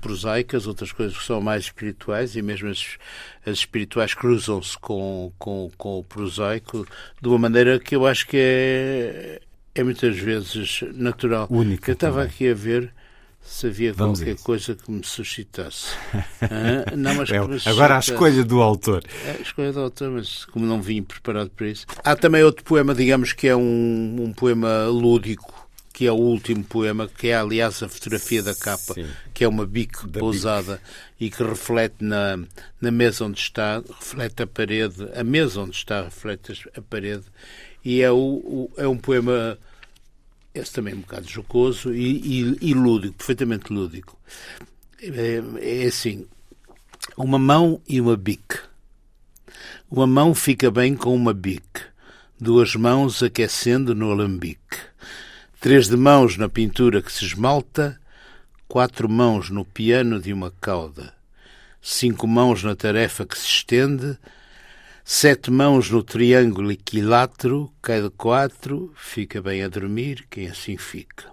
C: prosaicas, outras coisas que são mais espirituais e mesmo as, as espirituais cruzam-se com, com, com o prosaico de uma maneira que eu acho que é, é muitas vezes natural.
A: Única.
C: Eu estava aqui a ver se havia Vamos qualquer coisa que me suscitasse. ah, não, mas
A: é, agora a escolha do autor.
C: É, a escolha do autor, mas como não vim preparado para isso. Há também outro poema, digamos que é um, um poema lúdico, que é o último poema, que é aliás a fotografia da capa, Sim. que é uma bico da pousada e que reflete na, na mesa onde está, reflete a parede, a mesa onde está reflete a parede, e é, o, o é um poema esse também é um bocado jocoso e, e, e lúdico, perfeitamente lúdico. É, é, assim, uma mão e uma bique. Uma mão fica bem com uma bique, duas mãos aquecendo no alambique, três de mãos na pintura que se esmalta, quatro mãos no piano de uma cauda, cinco mãos na tarefa que se estende, Sete mãos no triângulo equilátero, cada quatro, fica bem a dormir quem assim fica.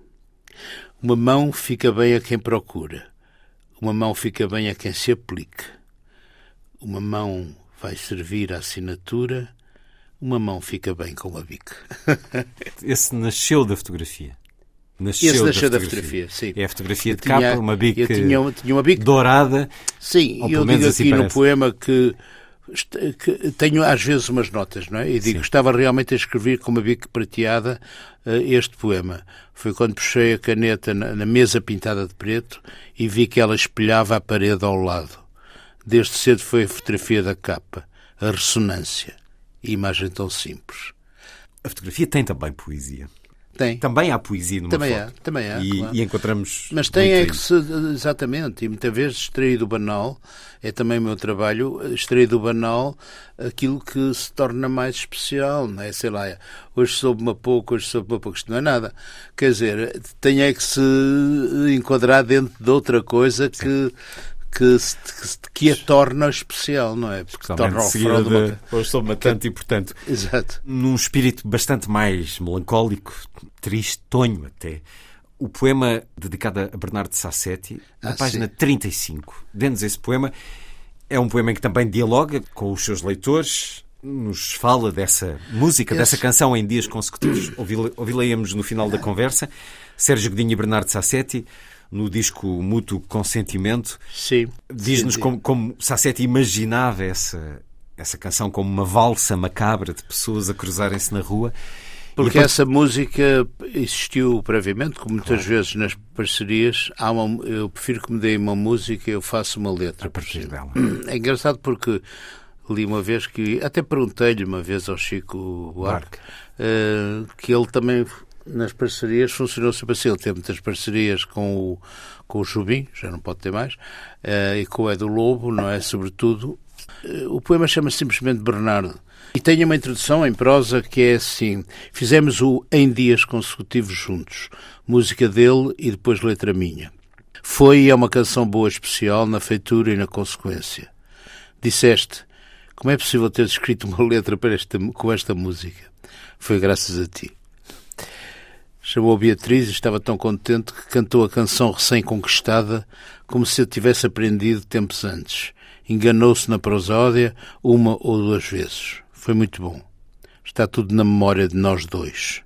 C: Uma mão fica bem a quem procura, uma mão fica bem a quem se aplica. Uma mão vai servir à assinatura, uma mão fica bem com a bica.
A: Esse nasceu da fotografia. Nasceu
C: Esse nasceu
A: da
C: fotografia. da fotografia, sim.
A: É a fotografia de tinha, capa, uma bica,
C: tinha, tinha uma bica
A: dourada.
C: Sim, e eu digo assim aqui parece. no poema que tenho às vezes umas notas, não é? E digo, Sim. estava realmente a escrever com uma bica prateada uh, este poema. Foi quando puxei a caneta na, na, mesa pintada de preto e vi que ela espelhava a parede ao lado. Desde cedo foi a fotografia da capa, a ressonância, a imagem tão simples.
A: A fotografia tem também poesia.
C: Tem.
A: Também há poesia numa
C: Também
A: foto.
C: há, também há,
A: E,
C: claro.
A: e encontramos.
C: Mas tem é que se. Exatamente, e muitas vezes extrair do banal, é também o meu trabalho, extrair do banal aquilo que se torna mais especial, não é? Sei lá, hoje soube-me pouco, hoje soube-me pouco, isto não é nada. Quer dizer, tem é que se enquadrar dentro de outra coisa que. Se- que, se- que a torna especial, não é? Porque torna o
A: seguida
C: uma...
A: de Hoje sou matante e, portanto,
C: Exato.
A: num espírito bastante mais melancólico, tristonho até. O poema dedicado a Bernardo Sassetti, na
C: Ah,
A: página
C: sim.
A: 35. Dê-nos esse poema. É um poema em que também dialoga com os seus leitores, nos fala dessa música, dessa canção em dias consecutivos. Ouvi-la ouvi-la-íamos no final da conversa. Sérgio Godinho e Bernardo Sassetti, no disco Mútuo Consentimento.
C: Sim.
A: Diz-nos como, como Sassetti imaginava essa, essa canção como uma valsa macabra de pessoas a cruzarem-se na rua.
C: Porque
A: par-
C: essa música existiu previamente, como muitas vezes nas parcerias, há uma, eu prefiro que me deem uma música e eu faço uma letra.
A: a partir dela.
C: É engraçado porque li uma vez que, até perguntei-lhe uma vez ao Chico Buarque, eh, que ele também nas parcerias funcionou sempre assim. Ele teve muitas parcerias com o, com o Chubim, já não pode ter mais, eh, e com o Edu Lobo, não é? Sobretudo. Eh, O poema chama-se simplesmente Bernardo. E tem uma introdução em prosa que é assim: fizemos o Em Dias Consecutivos juntos, música dele e depois letra minha. Foi e é uma canção boa especial na feitura e na consequência. Disseste, como é possível ter escrito uma letra para esta, com esta música? Foi graças a ti. Chamou Beatriz e estava tão contente que cantou a canção recém-conquistada como se a tivesse aprendido tempos antes. Enganou-se na prosódia uma ou duas vezes. Foi muito bom. Está tudo na memória de nós dois.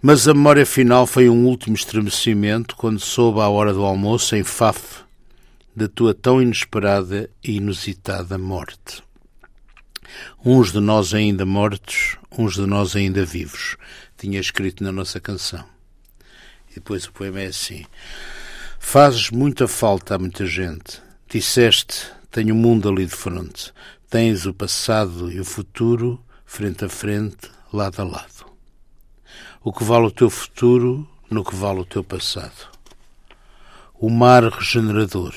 C: Mas a memória final foi um último estremecimento quando soube à hora do almoço, em Faf, da tua tão inesperada e inusitada morte. Uns de nós ainda mortos, uns de nós ainda vivos, tinha escrito na nossa canção. E depois o poema é assim: Fazes muita falta a muita gente. Disseste, tenho o mundo ali de frente. Tens o passado e o futuro, frente a frente, lado a lado. O que vale o teu futuro no que vale o teu passado. O mar regenerador.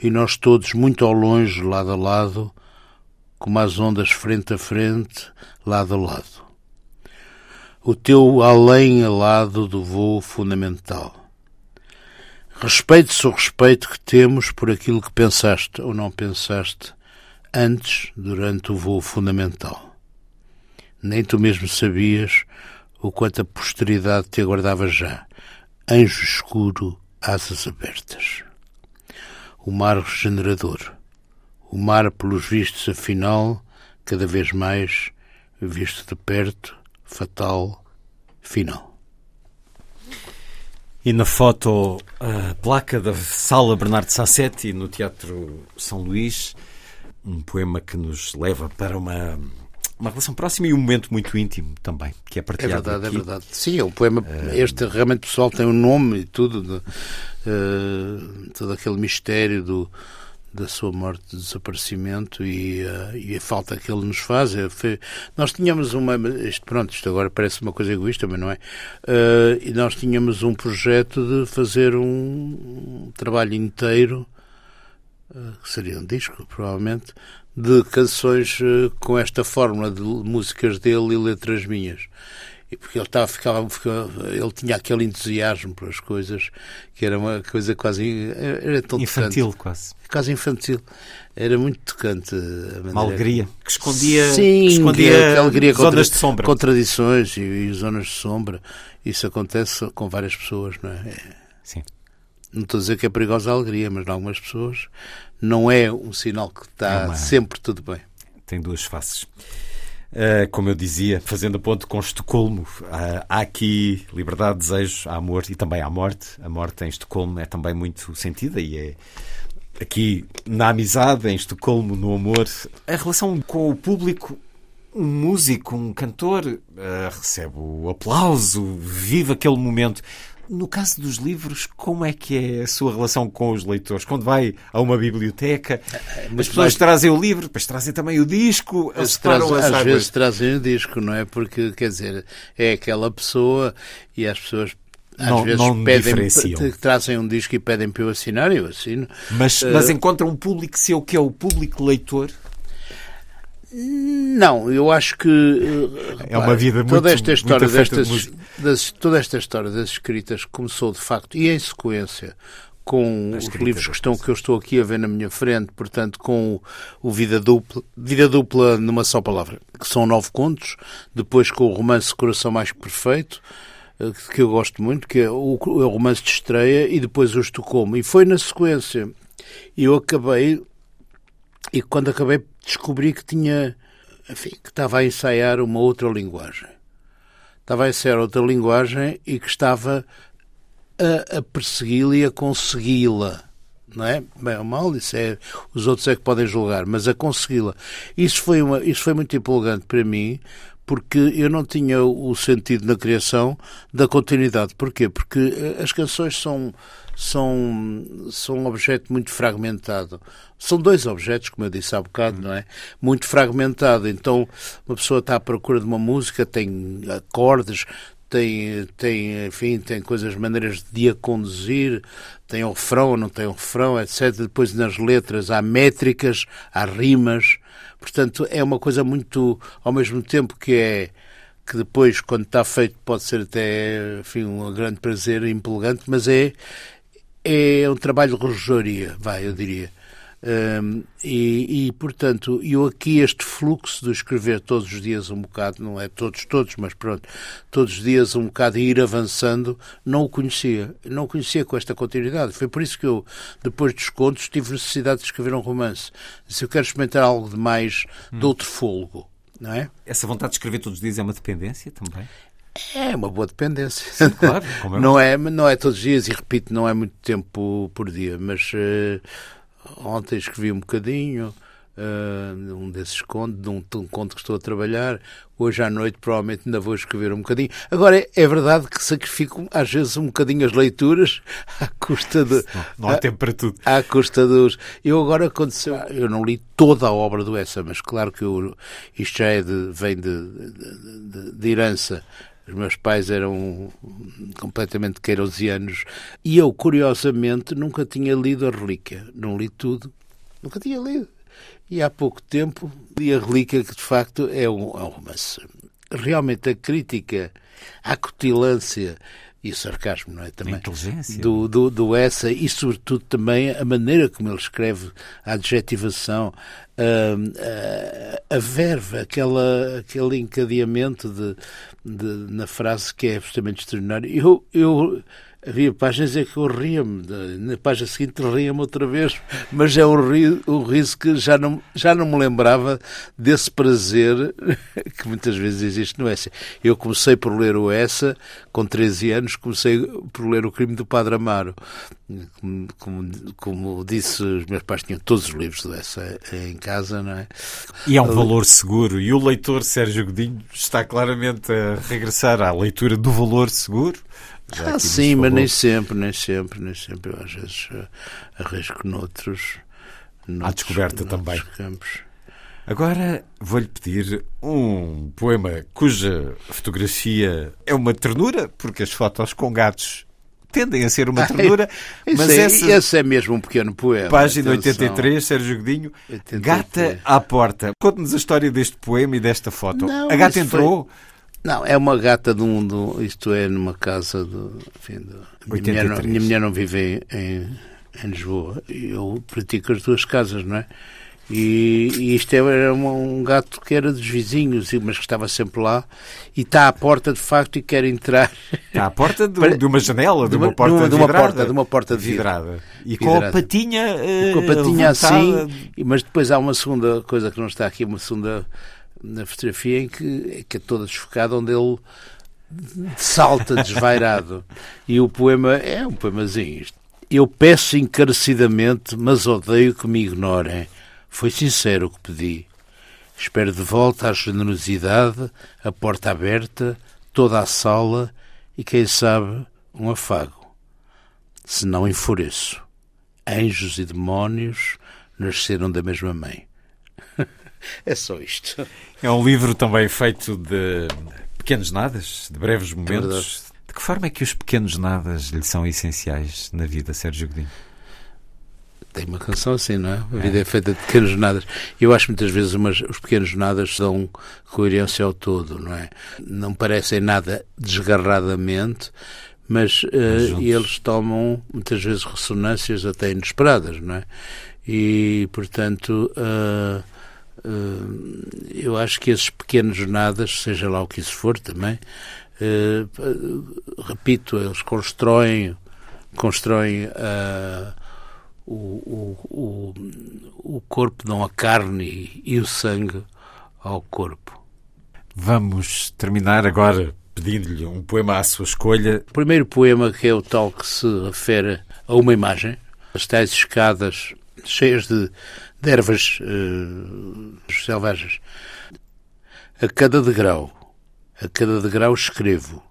C: E nós todos muito ao longe, lado a lado, como as ondas frente a frente, lado a lado. O teu além a lado do voo fundamental. Respeite-se o respeito que temos por aquilo que pensaste ou não pensaste antes, durante o voo fundamental. Nem tu mesmo sabias o quanto a posteridade te aguardava já. Anjo escuro, asas abertas. O mar regenerador. O mar, pelos vistos, afinal, cada vez mais, visto de perto, fatal, final.
A: E na foto, a placa da Sala Bernardo Sassetti, no Teatro São Luís, um poema que nos leva para uma, uma relação próxima e um momento muito íntimo também, que é
C: É
A: partilhado
C: verdade,
A: aqui.
C: é verdade. Sim, o poema, este realmente pessoal tem um nome e tudo, de, eh, todo aquele mistério do, da sua morte, desaparecimento e, eh, e a falta que ele nos faz. É, foi- nós tínhamos uma. Isto, pronto, isto agora parece uma coisa egoísta, mas não é. Eh, e nós tínhamos um projeto de fazer um, um trabalho inteiro, eh, que seria um disco, provavelmente, de canções com esta fórmula de músicas dele e letras minhas. E porque ele estava, ficava, ficava- ele tinha aquele entusiasmo para as coisas que era uma coisa quase era tão
A: Infantil,
C: tocante,
A: quase.
C: quase infantil. Era muito tocante
A: Uma alegria que escondia,
C: Sim,
A: que escondia
C: que alegria
A: zonas
C: contra-
A: de sombra.
C: contradições e, e zonas de sombra. Isso acontece com várias pessoas, não é? É-
A: Sim.
C: Não estou a dizer que é perigosa a alegria, mas em algumas pessoas não é um sinal que está
A: É uma-
C: sempre tudo bem.
A: tem duas faces. Uh, como eu dizia, fazendo a ponte com Estocolmo, uh, há aqui liberdade, desejo, há amor e também há morte. A morte em Estocolmo é também muito sentida e é aqui na amizade, em Estocolmo, no amor. A relação com o público, um músico, um cantor, uh, recebe o aplauso, vive aquele momento. No caso dos livros, como é que é a sua relação com os leitores? Quando vai a uma biblioteca,
C: É,
A: as pessoas trazem o livro, depois trazem também o disco, as
C: às
A: águas.
C: vezes trazem o disco, não é? Porque, quer dizer, é aquela pessoa e as pessoas às
A: Não-
C: vezes
A: não
C: pedem, trazem um disco e pedem para eu assinar, eu assino.
A: Mas,
C: Eh,
A: mas encontram um público seu que é o público leitor.
C: Não, eu acho que eh,
A: É uma vida
C: toda
A: muito-
C: esta história destas, das, toda esta história das escritas começou de facto e em sequência com os livros que estão que eu estou aqui a ver na minha frente, portanto com o, Vida Dupla, Vida Dupla numa só palavra, que são nove contos, depois com o romance Coração Mais Perfeito, eh, que eu gosto muito, que é o, o romance de estreia, e depois o Estocolmo. E foi na sequência. Eu acabei, e quando acabei descobri que tinha, enfim, que estava a ensaiar uma outra linguagem. Estava a ensaiar outra linguagem e que estava a, a persegui-la e a consegui-la. Não é? Bem ou mal, isso é, os outros é que podem julgar, mas a consegui-la. Isso foi, isso foi muito empolgante para mim, porque eu não tinha o sentido na criação da continuidade. Porquê? Porque eh, as canções são, são, são um objeto muito fragmentado. São dois objetos, como eu disse há bocado, não é? Muito fragmentado. Então, uma pessoa está à procura de uma música, tem acordes, tem, tem, enfim, tem coisas, maneiras de a conduzir, tem o refrão, não tem o refrão, etc. Depois nas letras há métricas, há rimas. Portanto, é uma coisa muito, ao mesmo tempo que é que depois, quando está feito, pode ser até, enfim, um grande prazer empolgante, mas é, é um trabalho de relojaria, vai, eu diria. Hum, e, e, portanto, eu aqui este fluxo de escrever todos os dias um bocado, não é todos, todos, mas pronto, todos os dias um bocado e ir avançando, não o conhecia. Não o conhecia com esta continuidade. Foi por isso que eu, depois dos contos, tive necessidade de escrever um romance. Se eu quero experimentar algo de mais, de outro fôlego, não é?
A: Essa vontade de escrever todos os dias é uma dependência também?
C: É uma boa dependência.
A: claro, como é
C: não, é, não é todos os dias, e repito, não é muito tempo por dia, mas eh, ontem escrevi um bocadinho, eh, um desses contos, de um, de um conto que estou a trabalhar. Hoje à noite provavelmente ainda vou escrever um bocadinho. Agora, é, verdade que sacrifico às vezes um bocadinho as leituras à custa de.
A: Não, não há tempo para tudo.
C: À custa dos. Eu agora aconteceu. Eu não li toda a obra do Essa, mas claro que eu, isto já é de, vem de, de, de herança. Os meus pais eram completamente queirosianos e eu, curiosamente, nunca tinha lido a Relíquia. Não li tudo. Nunca tinha lido. E há pouco tempo li a Relíquia, que de facto é um, é um romance. Realmente a crítica à cutilância e o sarcasmo, não é? Também.
A: A inteligência.
C: Do, do, do essa e, sobretudo, também a maneira como ele escreve, a adjetivação, a, a, a verve, aquela, aquele encadeamento de, de, na frase que é absolutamente extraordinário. Eu, eu, havia páginas em que eu ria-me, na página seguinte ria-me outra vez, mas é um riso, um riso que já não, já não me lembrava desse prazer que muitas vezes existe no Essa. Eu comecei por ler o Essa, com 13 anos, comecei por ler O Crime do Padre Amaro. Como, como, como disse, os meus pais tinham todos os livros do Essa em casa, não é?
A: E é um valor seguro. E o leitor Sérgio Godinho está claramente a regressar à leitura do valor seguro.
C: Já ah, sim, mas nem sempre, nem sempre, nem sempre. Eu às vezes uh, arrisco noutros.
A: noutros à descoberta
C: noutros
A: também.
C: Campos.
A: Agora vou-lhe pedir um poema cuja fotografia é uma ternura, porque as fotos com gatos tendem a ser uma ternura, mas
C: é,
A: essa
C: esse é mesmo um pequeno poema.
A: página
C: atenção.
A: 83, Sérgio Godinho,
C: 83.
A: Gata à porta. Conte-nos a história deste poema e desta foto.
C: Não,
A: a gata entrou.
C: Foi... Não, é uma gata de um. Do, isto é, numa casa. Do, enfim, do, minha, mulher não, minha mulher não vive em, em Lisboa. Eu pratico as duas casas, não é? E, e isto era um, um, gato que era dos vizinhos, mas que estava sempre lá e está à porta de facto e quer entrar.
A: Está à porta de, de uma janela, de uma, porta
C: de uma,
A: de
C: uma
A: vidrada,
C: porta, de uma porta de
A: vidrada. E
C: vidrada.
A: com a patinha, uh,
C: com a patinha
A: levantada.
C: assim, mas depois há uma segunda coisa que não está aqui, uma segunda na fotografia em que, que é toda desfocada, onde ele salta desvairado. e o poema é um poemazinho. Eu peço encarecidamente, mas odeio que me ignorem. Foi sincero o que pedi. Espero de volta a generosidade, a porta aberta, toda a sala e, quem sabe, um afago, se não enfureço. Anjos e demónios nasceram da mesma mãe. É só isto.
A: É um livro também feito de pequenos nadas, de breves momentos. É de que forma é que os pequenos nadas lhe são essenciais na vida, Sérgio Godinho?
C: Tem uma canção assim, não é? A vida é, é feita de pequenos nadas. Eu acho muitas vezes umas, os pequenos nadas dão coerência ao todo, não é? Não parecem nada desgarradamente, mas uh, eles tomam muitas vezes ressonâncias até inesperadas, não é? E, portanto, uh, uh, eu acho que esses pequenos nadas, seja lá o que isso for também, repito, eles constroem, constroem a o, o, o, o corpo, não a carne e o sangue ao corpo.
A: Vamos terminar agora pedindo-lhe um poema à sua escolha.
C: O primeiro poema, que é o tal que se refere a uma imagem, as tais escadas cheias de, de ervas uh, selvagens. A cada degrau, a cada degrau escrevo,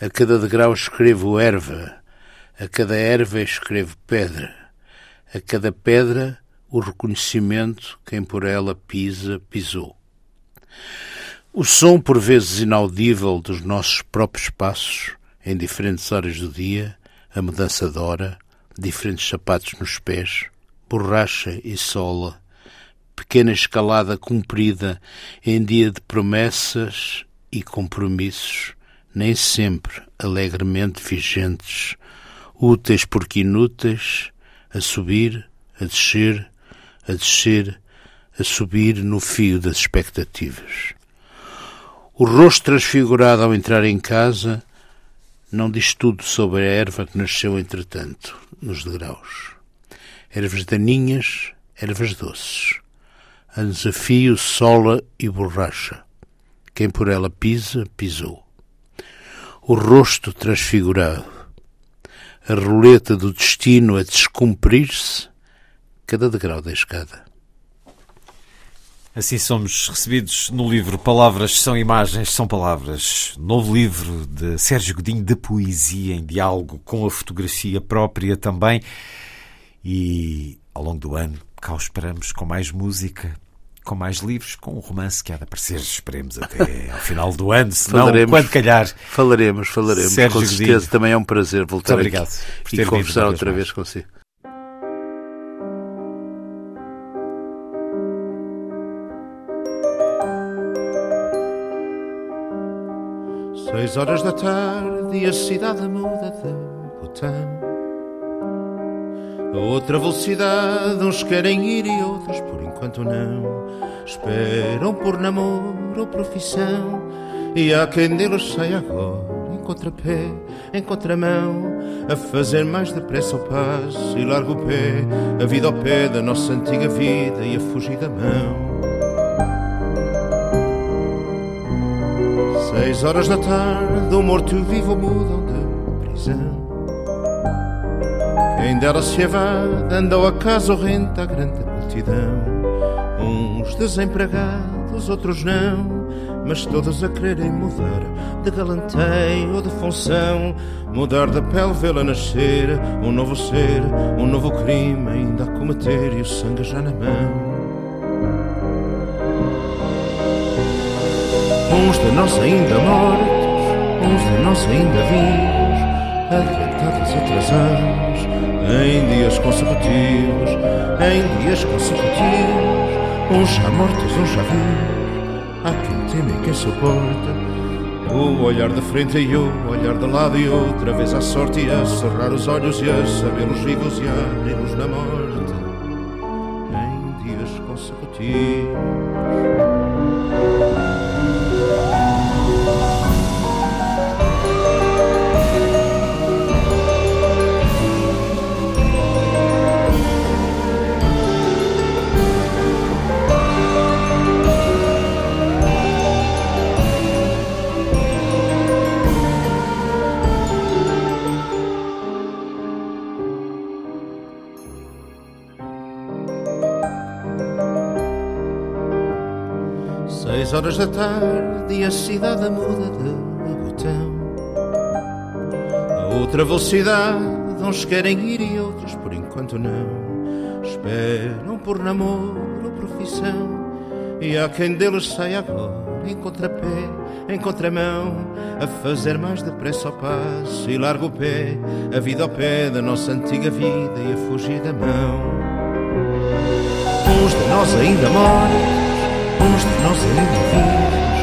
C: a cada degrau escrevo erva, a cada erva escrevo pedra a cada pedra o reconhecimento quem por ela pisa, pisou. O som, por vezes inaudível, dos nossos próprios passos, em diferentes horas do dia, a mudança de hora, diferentes sapatos nos pés, borracha e sola, pequena escalada cumprida em dia de promessas e compromissos, nem sempre alegremente vigentes, úteis porque inúteis, a subir, a descer, a descer, a subir no fio das expectativas. O rosto transfigurado ao entrar em casa não diz tudo sobre a erva que nasceu entretanto, nos degraus. Ervas daninhas, ervas doces. A desafio, sola e borracha. Quem por ela pisa, pisou. O rosto transfigurado a roleta do destino a descumprir-se cada degrau da escada.
A: Assim somos recebidos no livro Palavras são imagens, são palavras. Novo livro de Sérgio Godinho de poesia em diálogo com a fotografia própria também. E ao longo do ano cá o esperamos com mais música, com mais livros, com um romance que há de aparecer, esperemos até ao final do ano, se não, quando calhar.
C: Falaremos, falaremos, Sérgio com certeza. Godinho. Também é um prazer voltar
A: Muito obrigado
C: aqui e conversar outra vez consigo.
D: Seis horas da tarde e a cidade muda de botão. A outra velocidade, uns querem ir e outros por enquanto não. Esperam por namoro ou profissão, e há quem deles sai agora, em contrapé, em contramão, a fazer mais depressa o passo e larga o pé, a vida ao pé da nossa antiga vida e a fugir da mão. Seis horas da tarde, o morto-vivo mudam de prisão. Quem dela se evade andou a casa renta a grande multidão. Uns desempregados, outros não, mas todos a quererem mudar de galanteio ou de função. Mudar da pele, vê-la nascer, um novo ser, um novo crime ainda a cometer e o sangue já na mão. Uns de nós ainda mortos, uns de nós ainda vivos, adiantados atrasados em dias consecutivos, em dias consecutivos, uns já mortos, uns já vivos. Há quem teme e quem suporta. O olhar de frente e o olhar de lado e outra vez à sorte e a cerrar os olhos e a sabê-los vivos e a abri-los na morte. Em dias consecutivos. Horas da tarde e a cidade muda de botão. A outra velocidade. Uns querem ir e outros por enquanto não. Esperam por namoro ou profissão. E há quem deles sai agora em contrapé, em contramão, a fazer mais depressa ao passo e larga o pé, a vida ao pé da nossa antiga vida e a fugir da mão. Uns de nós ainda mortos, uns de nós ainda vivos,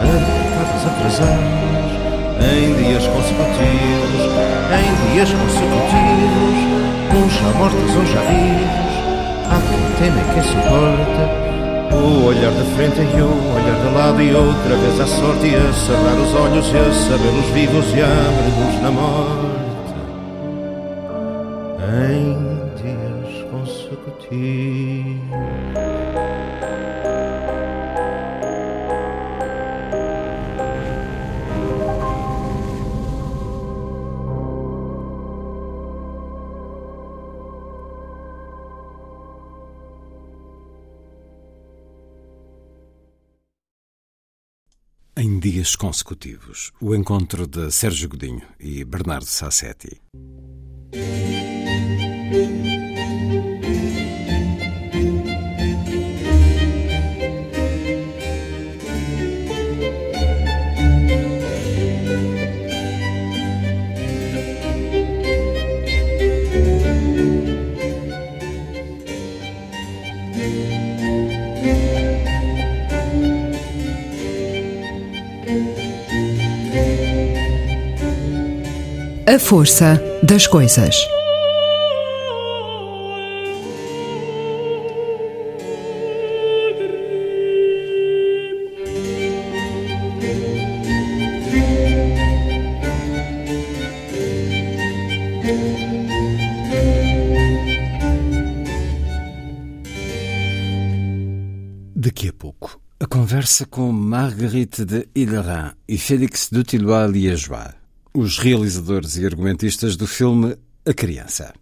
D: adequados atrasados, em dias consecutivos, em dias consecutivos, uns já mortos, uns já vivos, há quem teme quem suporta o olhar de frente e o olhar de lado e outra vez a sorte e a cerrar os olhos e a sabê-los vivos e abre-nos na morte em dias consecutivos.
A: Dias consecutivos, o encontro de Sérgio Godinho e Bernardo Sassetti.
E: A força das coisas.
A: Daqui a pouco, a conversa com Marguerite de Hillerin e Félix Dutillois-Liégeois, os realizadores e argumentistas do filme A Criança.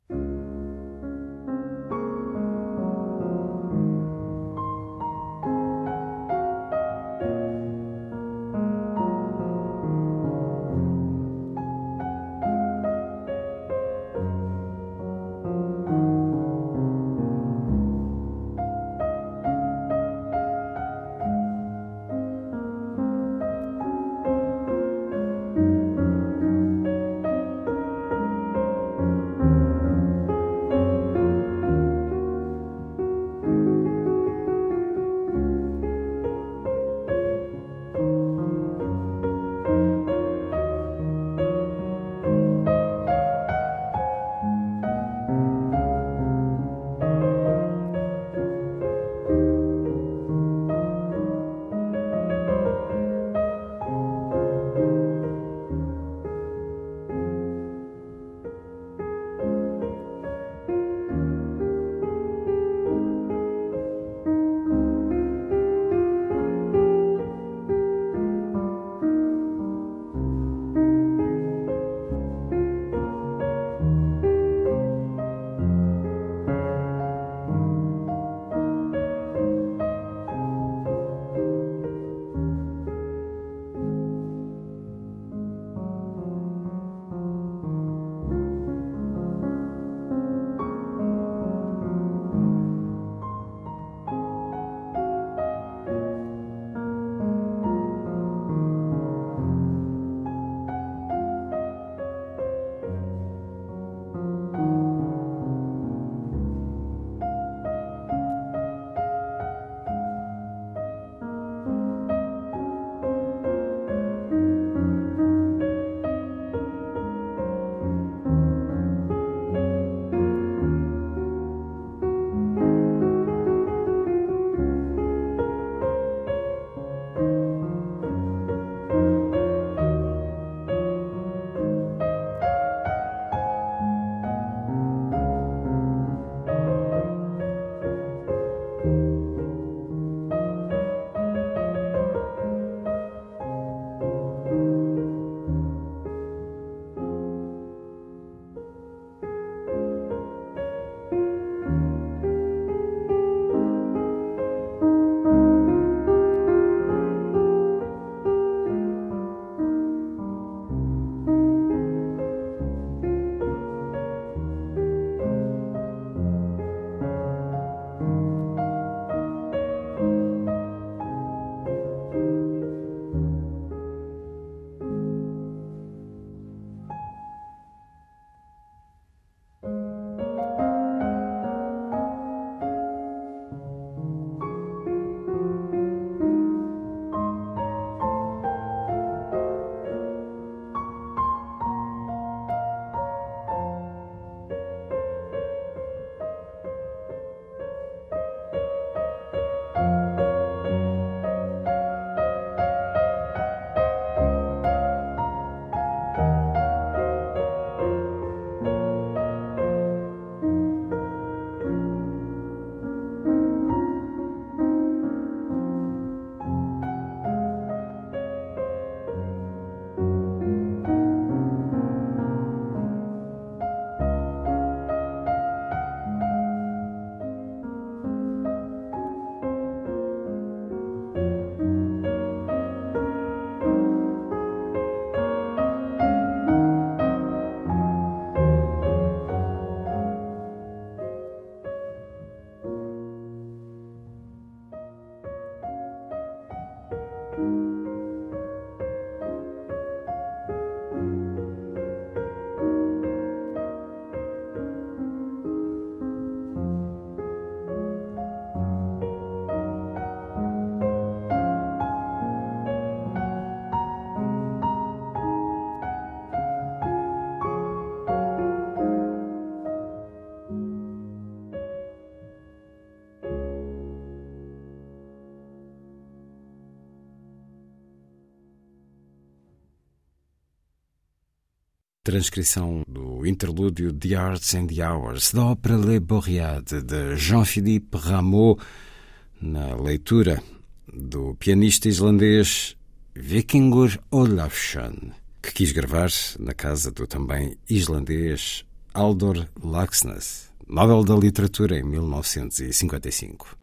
A: Transcrição do interlúdio The Arts and the Hours da ópera Le Bourriade de Jean-Philippe Rameau, na leitura do pianista islandês Vikingur Olafsson, que quis gravar na casa do também islandês Aldor Laxness, Nobel da Literatura em 1955.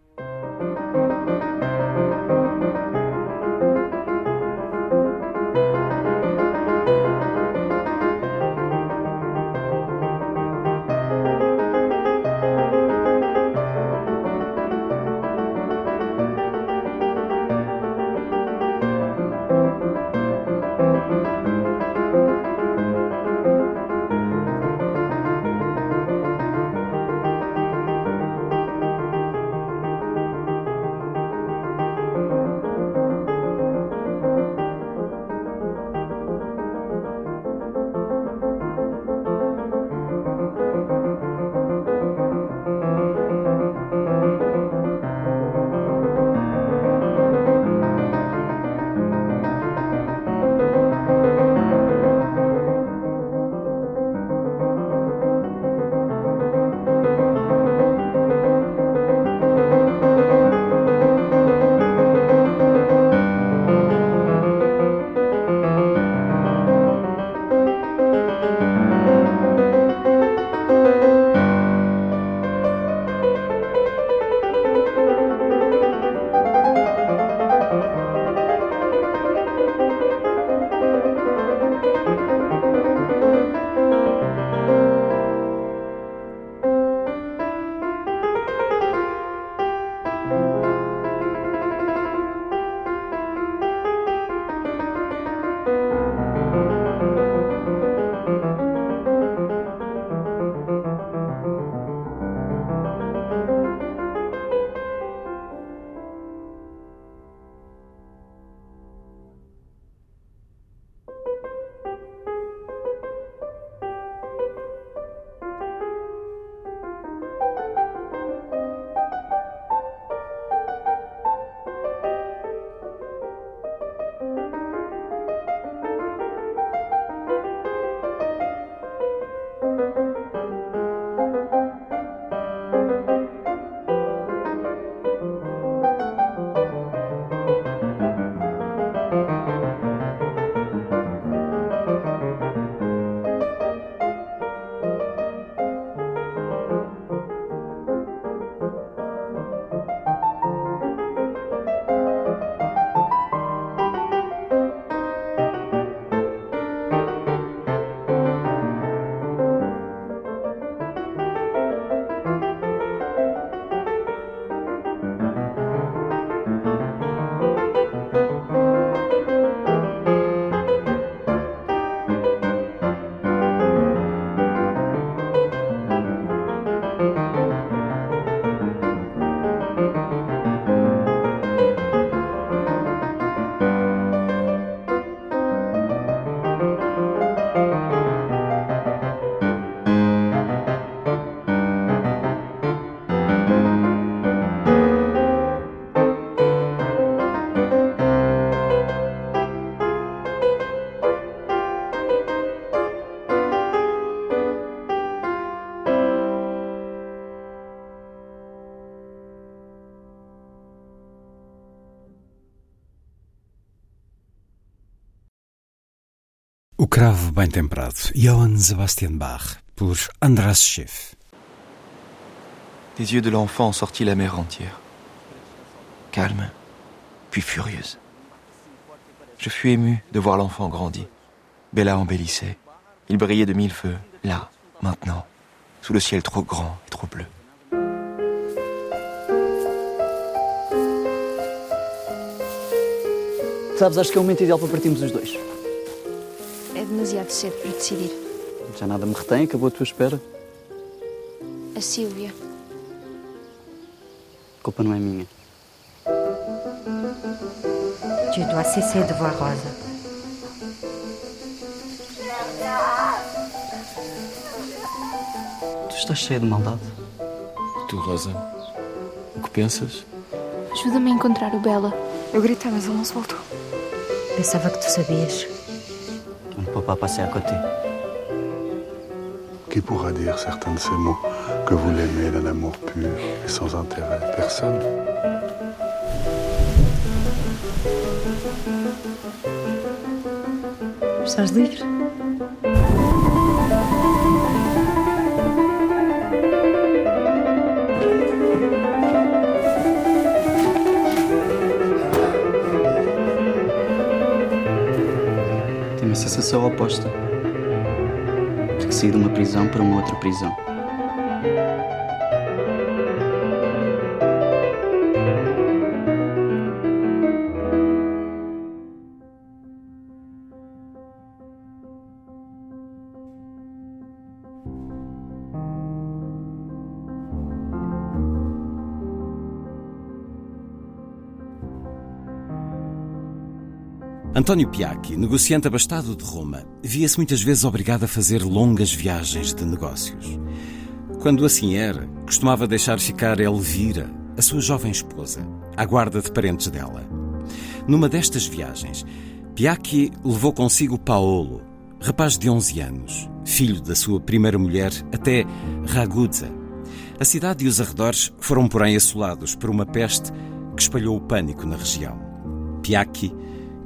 A: Temperado, Johann Sebastian Bach, pour Andras Schiff.
F: Des yeux de l'enfant sortit la mer entière, calme, puis furieuse. Je fus ému de voir l'enfant grandir. Bella embellissait. Il brillait de mille feux, là, maintenant, sous le ciel trop grand et trop bleu.
G: Sabes, acho que é o momento ideal para partirmos os dois.
H: É demasiado cedo para decidir.
G: Já nada me retém, acabou a tua espera.
H: A Sílvia.
G: A culpa não é minha.
I: Tu dois cesser de voir Rosa.
G: Tu estás cheia de maldade.
F: Tu, Rosa, o que pensas?
H: Ajuda-me a encontrar o Bela. Eu gritei, mas ele não se voltou.
I: Pensava que tu sabias.
G: On ne peut pas passer à côté.
J: Qui pourra dire certains de ces mots que vous l'aimez d'un amour pur et sans intérêt Personne?
I: Estás livre?
G: Tenho a sensação oposta. De que saí de uma prisão para uma outra prisão.
A: António Piacchi, negociante abastado de Roma, via-se muitas vezes obrigado a fazer longas viagens de negócios. Quando assim era, costumava deixar ficar Elvira, a sua jovem esposa, à guarda de parentes dela. Numa destas viagens, Piacchi levou consigo Paolo, rapaz de 11 anos, filho da sua primeira mulher, até Ragusa. A cidade e os arredores foram, porém, assolados por uma peste que espalhou o pânico na região. Piacchi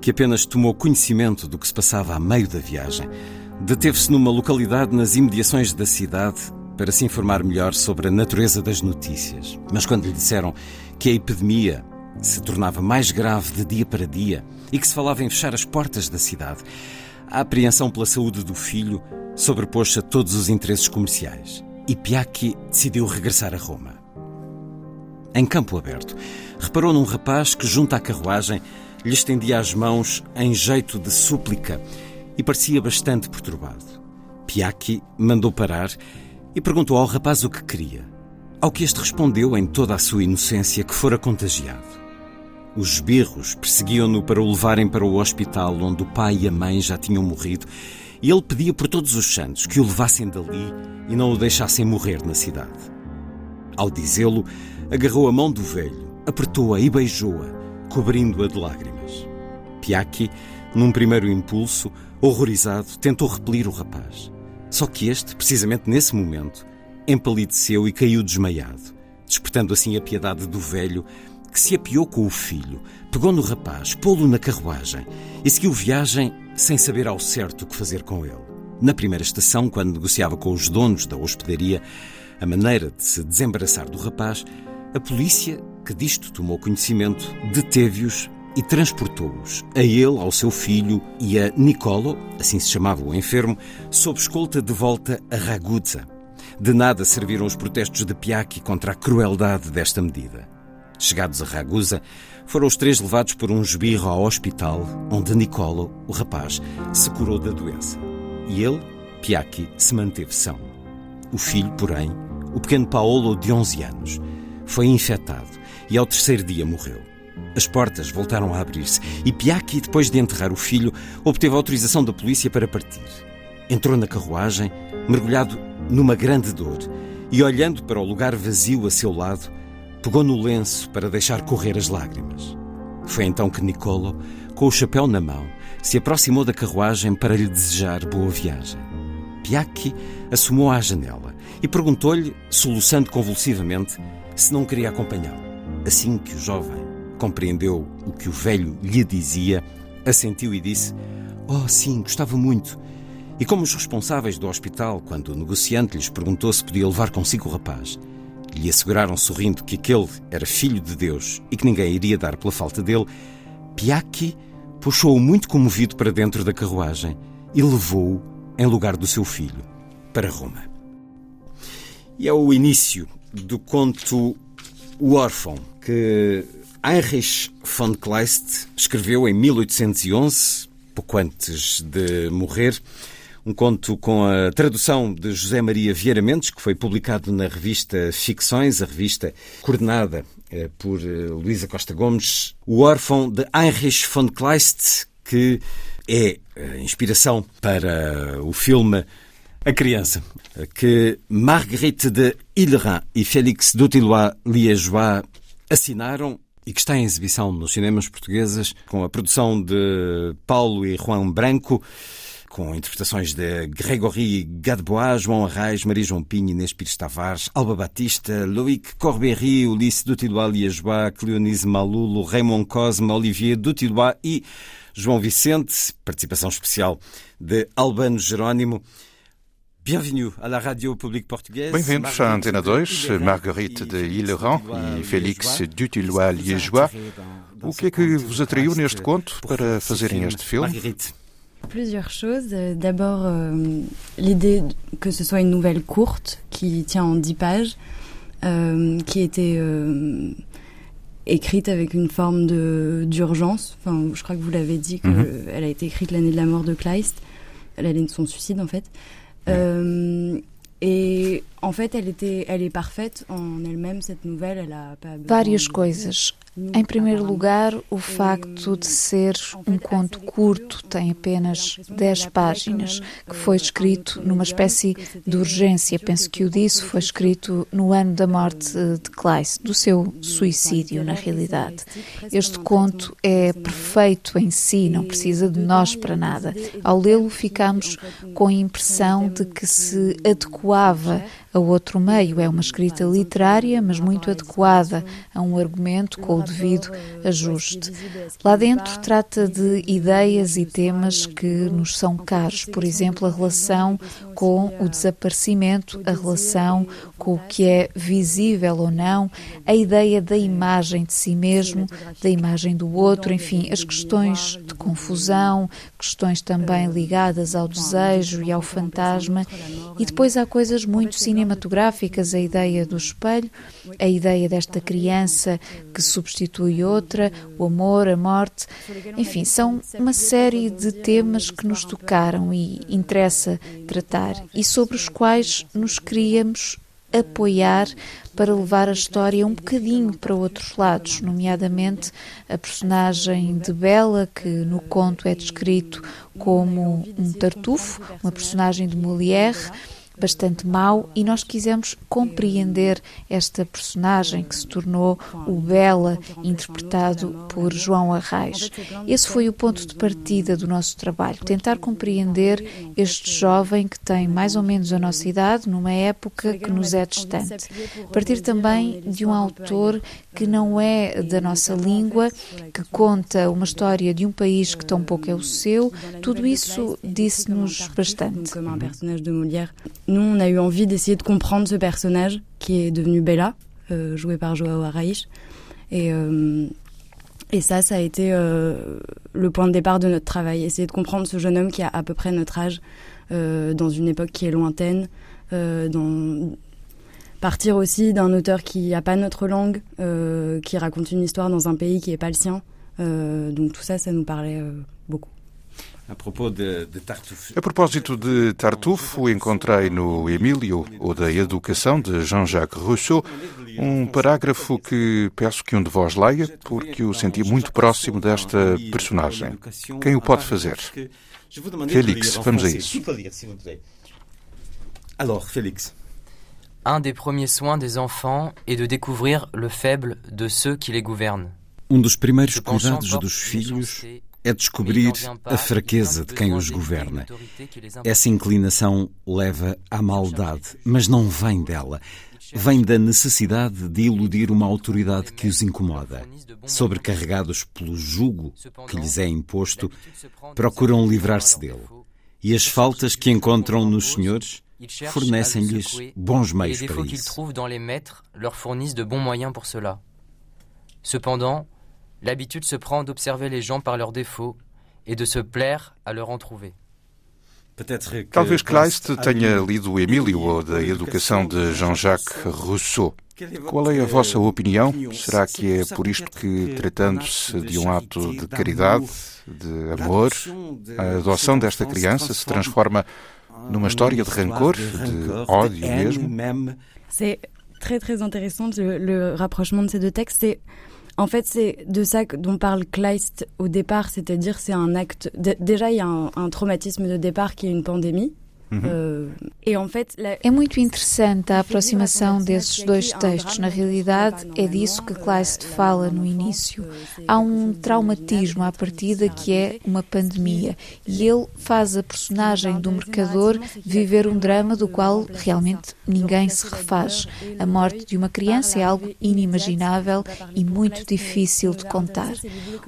A: que apenas tomou conhecimento do que se passava a meio da viagem, deteve-se numa localidade nas imediações da cidade para se informar melhor sobre a natureza das notícias. Mas quando lhe disseram que a epidemia se tornava mais grave de dia para dia e que se falava em fechar as portas da cidade, a apreensão pela saúde do filho sobrepôs-se a todos os interesses comerciais e Piacchi decidiu regressar a Roma. Em campo aberto, reparou num rapaz que, junto à carruagem, lhe estendia as mãos em jeito de súplica e parecia bastante perturbado. Piacchi mandou parar e perguntou ao rapaz o que queria, ao que este respondeu em toda a sua inocência que fora contagiado. Os berros perseguiam-no para o levarem para o hospital onde o pai e a mãe já tinham morrido e ele pedia por todos os santos que o levassem dali e não o deixassem morrer na cidade. Ao dizê-lo, agarrou a mão do velho, apertou-a e beijou-a, cobrindo-a de lágrimas. Piacchi, num primeiro impulso, horrorizado, tentou repelir o rapaz. Só que este, precisamente nesse momento, empalideceu e caiu desmaiado, despertando assim a piedade do velho, que se apiou com o filho, pegou no rapaz, pô-lo na carruagem e seguiu viagem sem saber ao certo o que fazer com ele. Na primeira estação, quando negociava com os donos da hospedaria a maneira de se desembaraçar do rapaz, a polícia, que disto tomou conhecimento, deteve-os e transportou-os, a ele, ao seu filho e a Nicolo, assim se chamava o enfermo, sob escolta de volta a Ragusa. De nada serviram os protestos de Piacchi contra a crueldade desta medida. Chegados a Ragusa, foram os três levados por um esbirro ao hospital, onde Nicolo, o rapaz, se curou da doença. E ele, Piacchi, se manteve são. O filho, porém, o pequeno Paolo, de 11 anos, foi infectado e ao terceiro dia morreu. As portas voltaram a abrir-se e Piacchi, depois de enterrar o filho, obteve autorização da polícia para partir. Entrou na carruagem, mergulhado numa grande dor, e olhando para o lugar vazio a seu lado, pegou no lenço para deixar correr as lágrimas. Foi então que Nicolo, com o chapéu na mão, se aproximou da carruagem para lhe desejar boa viagem. Piacchi assomou à janela e perguntou-lhe, soluçando convulsivamente, se não queria acompanhá-lo. Assim que o jovem compreendeu o que o velho lhe dizia, assentiu e disse: Oh, sim, gostava muito. E como os responsáveis do hospital, quando o negociante lhes perguntou se podia levar consigo o rapaz, lhe asseguraram sorrindo que aquele era filho de Deus e que ninguém iria dar pela falta dele, Piacchi puxou-o muito comovido para dentro da carruagem e levou-o, em lugar do seu filho, para Roma. E é o início do conto O Órfão, que Heinrich von Kleist escreveu em 1811, pouco antes de morrer. Um conto com a tradução de José Maria Vieira Mendes, que foi publicado na revista Ficções, a revista coordenada eh, por eh, Luísa Costa Gomes. O órfão de Heinrich von Kleist, que é a inspiração para o filme A Criança, que Marguerite de Hillerin e Félix Dutillois Liégeois assinaram e que está em exibição nos cinemas portugueses com a produção de Paulo e Juan Branco. com interpretações de Grégory Gadebois, João Arraes, Maria João Pinho, Inês Pires Tavares, Alba Batista, Loïc Corberry, Ulisses Dutilois Liajois, Cleonise Malulo, Raymond Cosme, Olivier Dutilois e João Vicente, participação especial de Albano Jerónimo. Bienvenue à la radio publique portugaise.
K: Bem-vindos à Antena 2, Marguerite de Hilleran e Félix Dutilois Liégeois. O que é que vos atraiu neste conto para fazerem este filme?
A: Marguerite?
L: Plusieurs choses. D'abord, euh, l'idée que ce soit une nouvelle courte qui tient en 10 pages, euh, qui était euh, écrite avec une forme de d'urgence. Enfin, je crois que vous l'avez dit qu'elle
K: Mhm.
L: a été écrite l'année de la mort de Kleist, l'année de son suicide en fait. Euh, et
H: Várias coisas. Em primeiro lugar, o facto de ser um conto curto, tem apenas 10 páginas, que foi escrito numa espécie de urgência. Penso que o disso foi escrito no ano da morte de Kleist, do seu suicídio, na realidade. Este conto é perfeito em si, não precisa de nós para nada. Ao lê-lo, ficamos com a impressão de que se adequava a outro meio. É uma escrita literária, mas muito adequada a um argumento com o devido ajuste. Lá dentro trata de ideias e temas que nos são caros, por exemplo, a relação com o desaparecimento, a relação com o que é visível ou não, a ideia da imagem de si mesmo, da imagem do outro, enfim, as questões de confusão, questões também ligadas ao desejo e ao fantasma. E depois há coisas muito cinematográficas, a ideia do espelho, a ideia desta criança que substitui outra, o amor, a morte. Enfim, são uma série de temas que nos tocaram e interessa tratar e sobre os quais nos queríamos apoiar para levar a história um bocadinho para outros lados, nomeadamente a personagem de Bela, que no conto é descrito como um tartufo, uma personagem de Molière, bastante mau, e nós quisemos compreender esta personagem que se tornou o Bela, interpretado por João Arraes. Esse foi o ponto de partida do nosso trabalho, tentar compreender este jovem que tem mais ou menos a nossa idade, numa época que nos é distante. Partir também de um autor que não é da nossa língua, que conta uma história de um país que tão pouco é o seu, tudo isso disse-nos bastante.
L: Nous, on a eu envie d'essayer de comprendre ce personnage qui est devenu Bella, euh, joué par Joao Arraïch. Et, euh, et ça, ça a été euh, le point de départ de notre travail. Essayer de comprendre ce jeune homme qui a à peu près notre âge, dans une époque qui est lointaine, partir aussi d'un auteur qui n'a pas notre langue, qui raconte une histoire dans un pays qui n'est pas le sien. Donc tout ça, ça nous parlait.
A: A propos de, de Tartuffe.
K: A propósito de Tartufo, encontrei no Emílio, ou da Educação, de Jean-Jacques Rousseau, um parágrafo que peço que um de vós leia, porque o senti muito próximo desta personagem. Quem o pode fazer? Félix, vamos a isso.
A: Alors, Félix.
M: Un des premiers soins des enfants est de découvrir le faible de ceux qui les gouvernent.
A: Um dos primeiros cuidados dos filhos é descobrir a fraqueza de quem os governa. Essa inclinação leva à maldade, mas não vem dela. Vem da necessidade de iludir uma autoridade que os incomoda. Sobrecarregados pelo jugo que lhes é imposto, procuram livrar-se dele. E as faltas que encontram nos senhores fornecem-lhes bons meios para isso.
M: Cependant, l'habitude se prend d'observer les gens par leurs défauts et de se plaire à leur en trouver.
K: Talvez Kleist tenha lido o Emílio ou da Educação de Jean-Jacques Rousseau. Qual é a vossa opinião? Será que é por isto que, tratando-se de um ato de caridade, de amor, a adoção desta criança se transforma numa história de rancor, de ódio mesmo?
L: C'est très très intéressant le, le rapprochement de ces deux textes. C'est en fait c'est de ça dont parle Kleist au départ, c'est-à-dire c'est un acte. déjà il y a un, traumatisme de départ qui est une pandémie.
H: É muito interessante a aproximação desses dois textos. Na realidade, é disso que Kleist fala no início. Há um traumatismo à partida que é uma pandemia e ele faz a personagem do mercador viver um drama do qual realmente ninguém se refaz. A morte de uma criança é algo inimaginável e muito difícil de contar.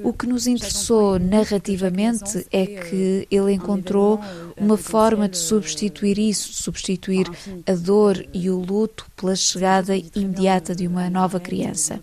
H: O que nos interessou narrativamente é que ele encontrou uma forma de substituir isso, substituir a dor e o luto pela chegada imediata de uma nova criança.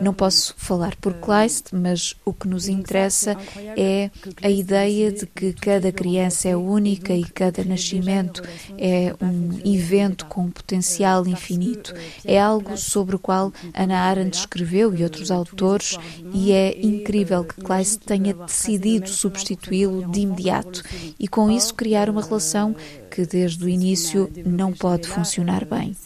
H: Não posso falar por Kleist, mas o que nos interessa é a ideia de que cada criança é única e cada nascimento é um evento com um potencial infinito. É algo sobre o qual Ana Arendt escreveu e outros autores, e é incrível que Kleist tenha decidido substituí-lo de imediato e com isso criar uma relação que desde o início não pode funcionar bem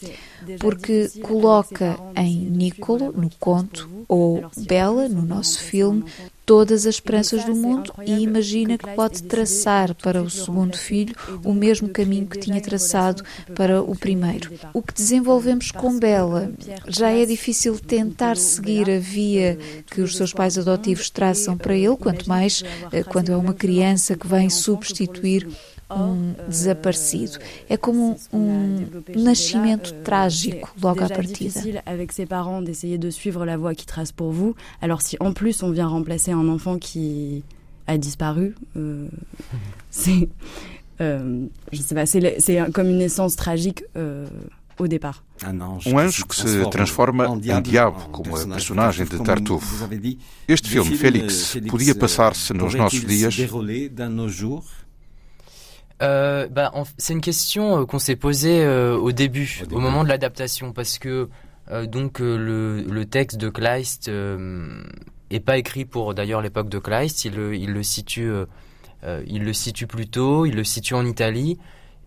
H: porque coloca em Nicolo, no conto, ou Bela, no nosso filme, todas as esperanças do mundo e imagina que pode traçar para o segundo filho o mesmo caminho que tinha traçado para o primeiro. O que desenvolvemos com Bela já é difícil tentar seguir a via que os seus pais adotivos traçam para ele, quanto mais eh, quando é uma criança que vem substituir um desaparecido. É como um nascimento trágico logo à partida.
L: avec ses parents d'essayer de suivre la voie qui trace pour vous. Alors si en plus on vient remplacer un enfant qui a disparu, euh, c'est euh, je sais pas, c'est comme une naissance tragique euh, au départ.
K: Um anjo que se transforma em diabo, como a personagem de Tartuffe. Este filme, Félix, podia passar-se nos nossos dias
M: euh, bah, C'est une question euh, qu'on s'est posée euh, au, début, au, moment de l'adaptation, parce que euh, donc le, le, texte de Kleist est pas écrit pour d'ailleurs l'époque de Kleist, il, il le situe, il le situe plus tôt, il le situe en Italie.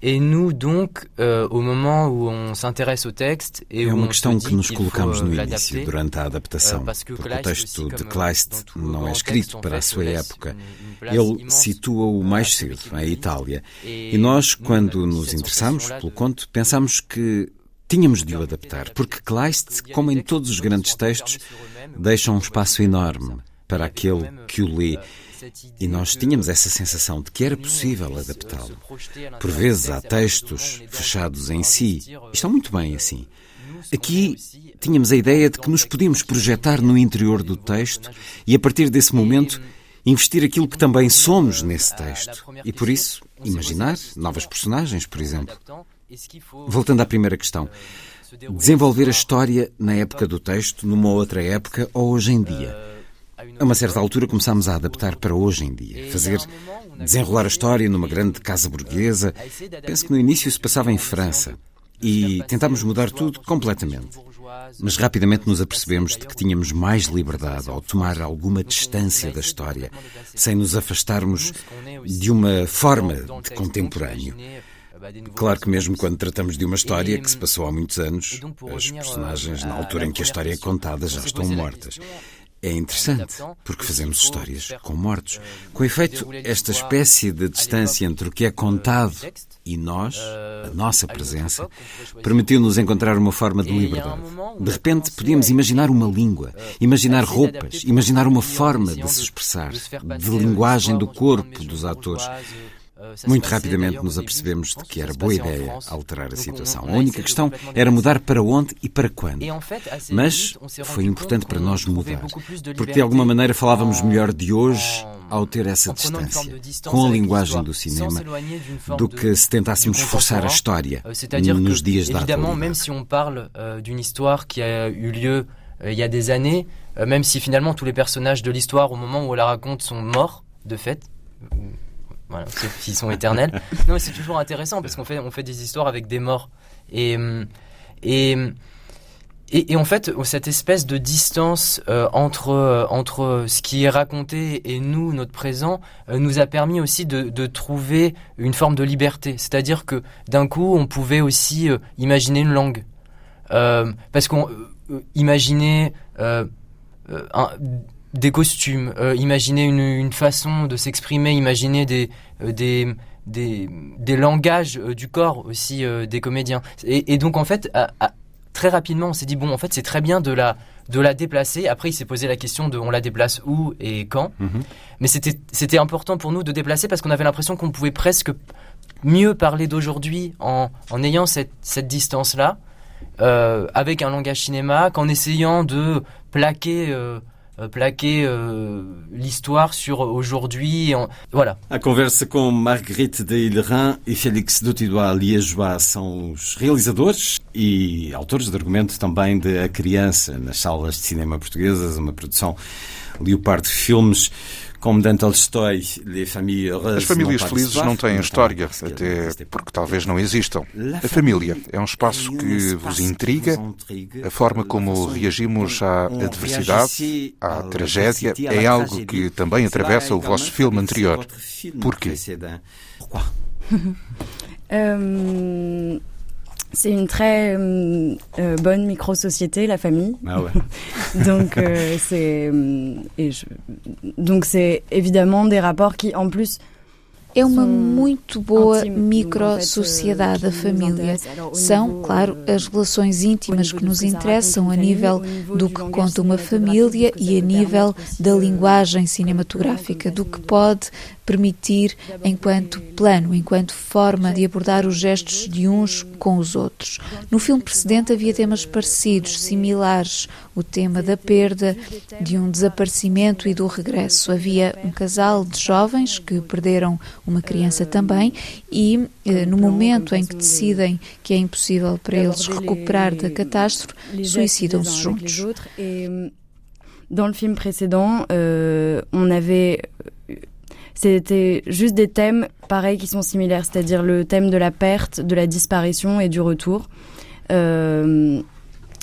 M: Et nous, donc, euh, au moment où on s'intéresse au texte et
A: é
M: uma
A: questão que nos colocamos no início, durante a adaptação, porque o texto de Kleist não é escrito para a sua época. Ele situa-o mais cedo, em Itália. E nós, quando nos interessamos pelo conto, pensamos que tínhamos de o adaptar, porque Kleist, como em todos os grandes textos, deixa um espaço enorme para aquele que o lê e nós tínhamos essa sensação de que era possível adaptá-lo. Por vezes há textos fechados em si, estão muito bem assim. Aqui tínhamos a ideia de que nos podíamos projetar no interior do texto e, a partir desse momento, investir aquilo que também somos nesse texto. E por isso, imaginar novas personagens, por exemplo. Voltando à primeira questão. Desenvolver a história na época do texto, numa outra época ou hoje em dia. A uma certa altura começámos a adaptar para hoje em dia, fazer desenrolar a história numa grande casa burguesa. Penso que no início se passava em França e tentámos mudar tudo completamente. Mas rapidamente nos apercebemos de que tínhamos mais liberdade ao tomar alguma distância da história, sem nos afastarmos de uma forma de contemporâneo. Claro que mesmo quando tratamos de uma história que se passou há muitos anos, as personagens, na altura em que a história é contada, já estão mortas. É interessante, porque fazemos histórias com mortos. Com efeito, esta espécie de distância entre o que é contado e nós, a nossa presença, permitiu-nos encontrar uma forma de liberdade. De repente, podíamos imaginar uma língua, imaginar roupas, imaginar uma forma de se expressar, de linguagem do corpo dos atores. Muito rapidamente nos apercebemos de que era boa ideia alterar a situação. A única questão era mudar para onde e para quando. Mas foi importante para nós mudar, porque de alguma maneira falávamos melhor de hoje ao ter essa distância, com a linguagem do cinema, do que se tentássemos forçar a história euh, nos dias da atualidade.
M: On parle euh, d'une histoire qui a eu lieu euh, il y a des années, même si finalement tous les personnages de l'histoire au moment où on la raconte sont morts de fait, voilà, qui sont éternels. non, c'est toujours intéressant parce qu'on fait, on fait des histoires avec des morts. Et, et, et, en fait, cette espèce de distance euh, entre, euh, entre ce qui est raconté et nous, notre présent, euh, nous a permis aussi de, de, trouver une forme de liberté. C'est-à-dire que d'un coup, on pouvait aussi imaginer une langue. parce qu'on imaginait un, des costumes, euh, imaginer une, une, façon de s'exprimer, imaginer des, euh, des, des, des langages du corps aussi des comédiens. Et, donc en fait, très rapidement, on s'est dit bon, en fait, c'est très bien de la de la déplacer. Après, il s'est posé la question de on la déplace où et quand. Mhm. Mais c'était important pour nous de déplacer parce qu'on avait l'impression qu'on pouvait presque mieux parler d'aujourd'hui en, en ayant cette, cette distance là. Euh, avec un langage cinéma qu'en essayant de plaquer euh, euh, plaquer euh, l'histoire sur aujourd'hui. Voilà.
A: A conversa com Marguerite de Hillerin e Félix Dutidois Liégeois são os realizadores e autores de argumento também de A Criança nas salas de cinema portuguesas, uma produção Leopardo Filmes.
K: As famílias felizes não têm história, até porque talvez não existam. A família é um espaço que vos intriga, a forma como reagimos à adversidade, à tragédia, é algo que também atravessa o vosso filme anterior. Porquê?
L: um... C'est une très euh, euh, bonne micro-société, la famille.
A: Ah ouais.
L: donc euh, c'est donc c'est évidemment des rapports qui en plus
H: É uma muito boa micro-sociedade, a família. São, claro, as relações íntimas que nos interessam a nível do que conta uma família e a nível da linguagem cinematográfica, do que pode permitir enquanto plano, enquanto forma de abordar os gestos de uns com os outros. No filme precedente havia temas parecidos, similares, o tema da perda, de um desaparecimento e do regresso. Havia um casal de jovens que perderam uma criança também e eh, no momento em que decidem que é impossível para eles recuperar da catástrofe, suicidam-se juntos.
L: Dans le film précédent, euh, on avait c'était juste des thèmes pareils qui sont similaires, c'est-à-dire le thème de la perte, de la disparition et du retour. Euh,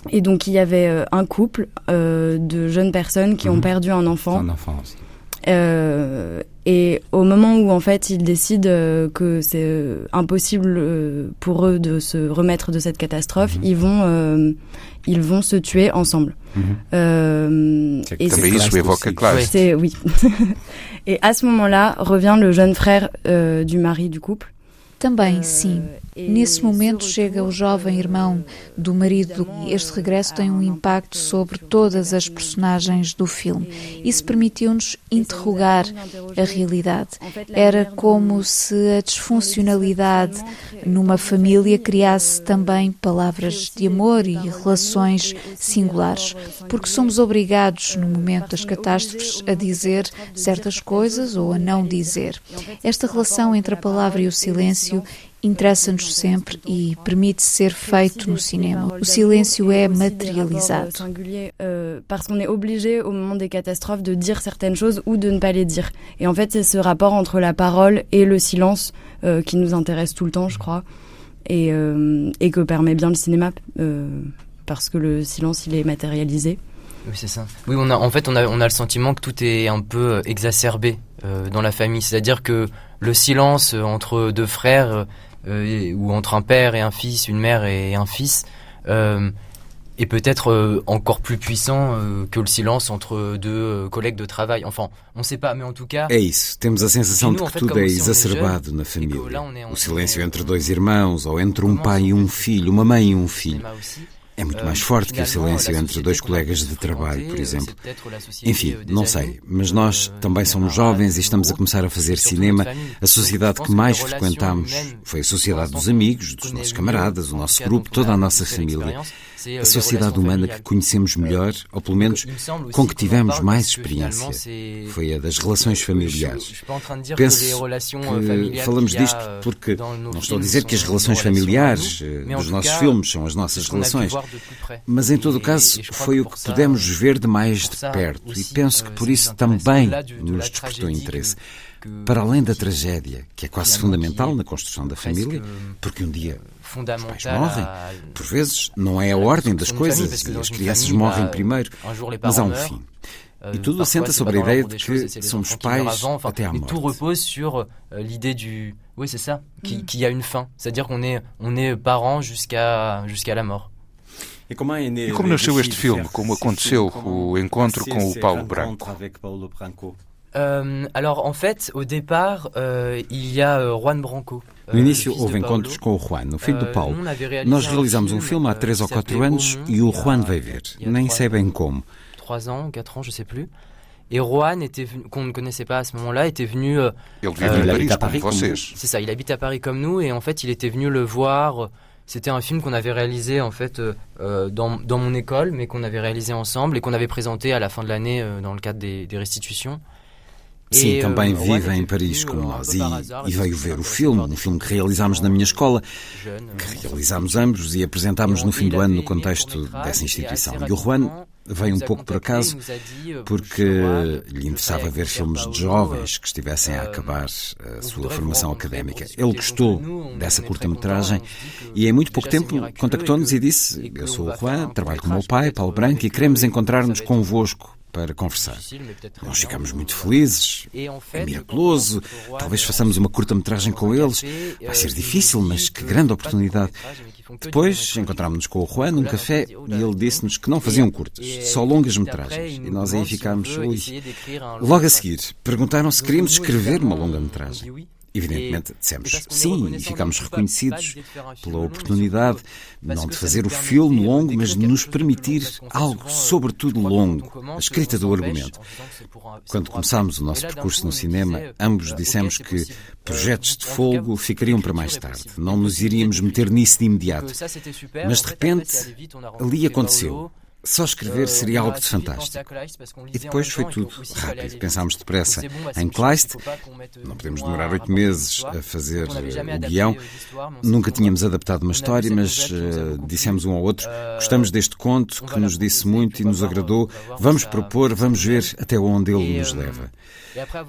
L: et donc il y avait euh, un couple euh, de jeunes personnes qui ont mhm. perdu un enfant.
A: Un enfant aussi.
L: Euh, et au moment où en fait ils décident euh, que c'est euh, impossible pour eux de se remettre de cette catastrophe, mhm. ils vont ils vont se tuer ensemble.
K: Mhm. Euh, et c'est
L: oui. et à ce moment-là revient le jeune frère euh, du mari du couple.
H: Também, sim. Nesse momento chega o jovem irmão do marido. Este regresso tem um impacto sobre todas as personagens do filme. Isso permitiu-nos interrogar a realidade. Era como se a disfuncionalidade numa família criasse também palavras de amor e relações singulares, porque somos obrigados, no momento das catástrofes, a dizer certas coisas ou a não dizer. Esta relação entre a palavra e o silêncio interessa-nos sempre e permite ser feito no cinema. O silêncio é materializado.
L: Euh, parce qu'on est obligé au moment des catastrophes de dire certaines choses ou de ne pas les dire. Et en fait, c'est ce rapport entre la parole et le silence euh, qui nous intéresse tout le temps, je crois, et, euh, et que permet bien le cinéma euh, parce que le silence il est matérialisé.
M: Oui, c'est ça. Oui, on a, en fait, on a, on a le sentiment que tout est un peu euh, exacerbé euh, dans la famille. C'est-à-dire que le silence entre deux frères euh, ou entre un père et un fils, une mère et un fils, euh, est peut-être euh, encore plus puissant que le silence entre deux collègues de travail. Enfin, on ne sait pas, mais en tout cas.
A: É isso, temos a sensação de que tudo é exacerbado na família. O silêncio entre dois irmãos, ou entre um pai e um filho, uma mãe e um filho. É muito mais forte que o silêncio entre dois colegas de trabalho, por exemplo. Enfim, não sei, mas nós também somos jovens e estamos a começar a fazer cinema. A sociedade que mais frequentamos foi a sociedade dos amigos, dos nossos camaradas, o nosso grupo, toda a nossa família a sociedade humana que conhecemos melhor, ou pelo menos com que tivemos mais experiência, foi a das relações familiares. Penso que falamos disto porque não estou a dizer que as relações familiares eh, dos nossos filmes são as nossas relações, mas em todo o caso foi o que pudemos ver de mais de perto. E penso que por isso também nos despertou interesse. para além da tragédia, que é quase fundamental na construção da família, porque um dia os pais morrem. Por vezes não é a ordem das coisas e as crianças morrem primeiro, mas há um fim. E tudo assenta sobre a ideia de que somos pais até à morte.
M: Tout repose sur euh, l'idée du Oui, c'est ça, qu'il y a une fin, c'est-à-dire qu'on est on est parents jusqu'à jusqu'à la mort.
K: E como nasceu este filme? Como aconteceu o encontro com o Paulo Branco?
M: Euh, alors, en fait, au départ, euh, il y a euh, Juan Branco.
A: No início houve encontros com o Juan, o filho do Paulo. Nós realizámos um filme há 3 ou 4 anos e o Juan veio ver. Nem sei bem como.
M: 3 ans, 4 ans, je sais plus. Et Juan, était qu'on ne connaissait pas à ce moment-là, était venu. Euh,
K: il euh, à Paris, comme vous.
M: C'est ça, il habite à Paris comme nous, et en fait, il était venu le voir. C'était un film qu'on avait réalisé en fait euh, dans, dans, mon école, mais qu'on avait réalisé ensemble et qu'on avait présenté à la fin de l'année dans le cadre des, des restitutions.
A: Sim, também vive em Paris como nós e, e, veio ver o filme, um filme que realizámos na minha escola, que realizámos ambos e apresentámos no fim do ano no contexto dessa instituição. E o Juan veio um pouco por acaso, porque lhe interessava ver filmes de jovens que estivessem a acabar a sua formação académica. Ele gostou dessa curta-metragem e em muito pouco tempo contactou-nos e disse: Eu sou o Juan, trabalho com o meu pai, Paulo Branco, e queremos encontrar-nos convosco para conversar. Nós ficamos muito felizes, é miraculoso, talvez façamos uma curta-metragem com eles. Vai ser difícil, mas que grande oportunidade. Depois encontrámos-nos com o Juan num café e ele disse-nos que não faziam curtas, só longas metragens. E nós aí ficámos, ui. Logo a seguir, perguntaram se queríamos escrever uma longa metragem. Evidentemente, dissemos sim e ficámos reconhecidos pela oportunidade não de fazer o filme longo, mas de nos permitir algo, sobretudo longo, a escrita do argumento. Quando começámos o nosso percurso no cinema, ambos dissemos que projetos de fogo ficariam para mais tarde, não nos iríamos meter nisso de imediato. Mas de repente, ali aconteceu. Só escrever seria algo de fantástico. E depois foi tudo rápido. Pensámos depressa em Kleist. Não podemos demorar oito meses a fazer o guião. Nunca tínhamos adaptado uma história, mas uh, dissemos um ao outro: gostamos deste conto que nos disse muito e nos agradou. Vamos propor, vamos ver até onde ele nos leva.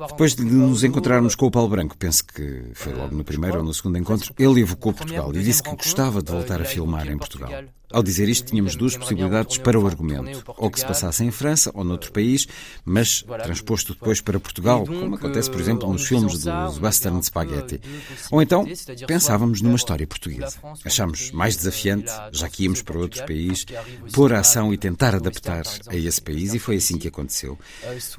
A: Depois de nos encontrarmos com o Paulo Branco, penso que foi logo no primeiro ou no segundo encontro, ele evocou Portugal e disse que gostava de voltar a filmar em Portugal. Ao dizer isto, tínhamos duas possibilidades para o argumento: ou que se passasse em França ou noutro país, mas transposto depois para Portugal, como acontece, por exemplo, nos filmes dos Western Spaghetti. Ou então pensávamos numa história portuguesa. Achámos mais desafiante, já que íamos para outro país, pôr a ação e tentar adaptar a esse país, e foi assim que aconteceu.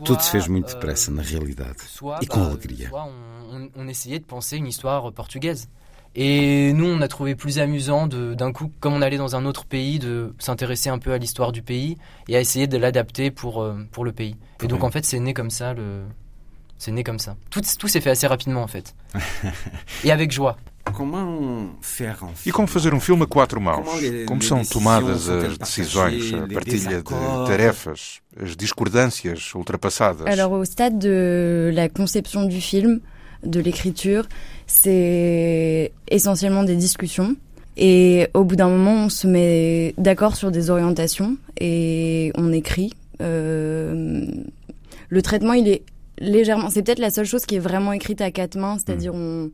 A: Tudo se fez muito depressa, na realidade, e com alegria.
M: On essayait de penser une histoire portugaise. Et nous, on a trouvé plus amusant d'un coup, comme on allait dans un autre pays, de s'intéresser un peu à l'histoire du pays et à essayer de l'adapter pour, euh, pour le pays. Et donc, en fait, c'est né comme ça. Le... C'est né comme ça. Tout, tout s'est fait assez rapidement, en fait. et avec joie.
K: E como fazer um filme a quatro mãos? Como são tomadas as decisões, a partilha de tarefas, as discordâncias ultrapassadas?
L: Alors, au stade de la conception du film, de l'écriture, c'est essentiellement des discussions. Et au bout d'un moment, on se met d'accord sur des orientations et on écrit. Euh, le traitement, il est légèrement. C'est peut-être la seule chose qui est vraiment écrite à quatre mains, c'est-à-dire on,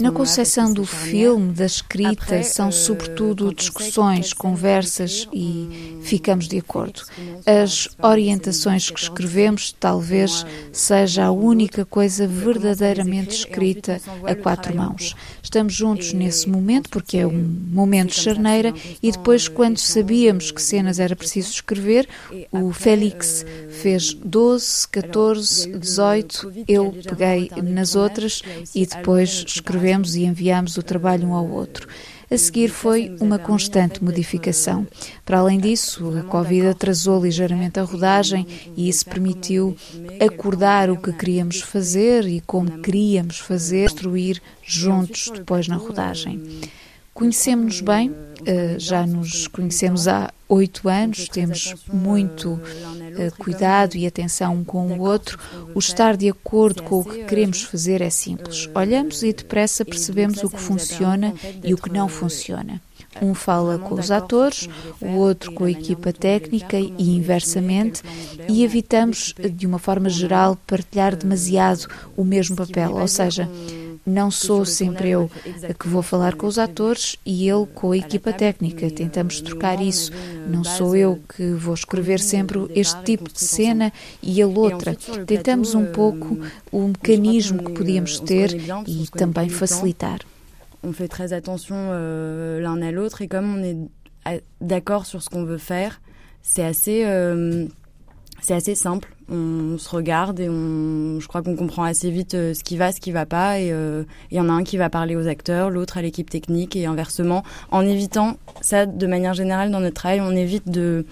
H: Na concessão do filme, da escrita, são euh, sobretudo discussões, conversas e ficamos de acordo. As orientações que escrevemos talvez seja a única coisa verdadeiramente escrita a quatro mãos. Estamos juntos nesse momento porque é um momento de charneira e depois, quando sabíamos que cenas era preciso escrever, o Félix fez 12, 14, 18, eu peguei nas outras e depois escrevemos e enviamos o trabalho um ao outro. A seguir foi uma constante modificação. Para além disso, a Covid atrasou ligeiramente a rodagem e isso permitiu acordar o que queríamos fazer e como queríamos fazer, construir juntos depois na rodagem. Conhecemos-nos bem, eh, já nos conhecemos há oito anos, temos muito eh, cuidado e atenção um com o outro. O estar de acordo com o que queremos fazer é simples. Olhamos e depressa percebemos o que funciona e o que não funciona. Um fala com os atores, o outro com a equipa técnica e inversamente, e evitamos, de uma forma geral, partilhar demasiado o mesmo papel, ou seja, não sou sempre eu a que vou falar com os atores e ele com a equipa técnica. Tentamos trocar isso. Não sou eu que vou escrever sempre este tipo de cena e ele outra. Tentamos um pouco o mecanismo que podíamos ter e também facilitar.
L: On fait très attention euh, l'un à l'autre et comme on est d'accord sur ce qu'on veut faire, c'est assez, euh, assez simple. On se regarde et on, je crois qu'on comprend assez vite euh, ce qui va, ce qui va pas. Et euh, il y en a un qui va parler aux acteurs, l'autre à l'équipe technique et inversement, en évitant ça de manière générale dans notre travail, on évite de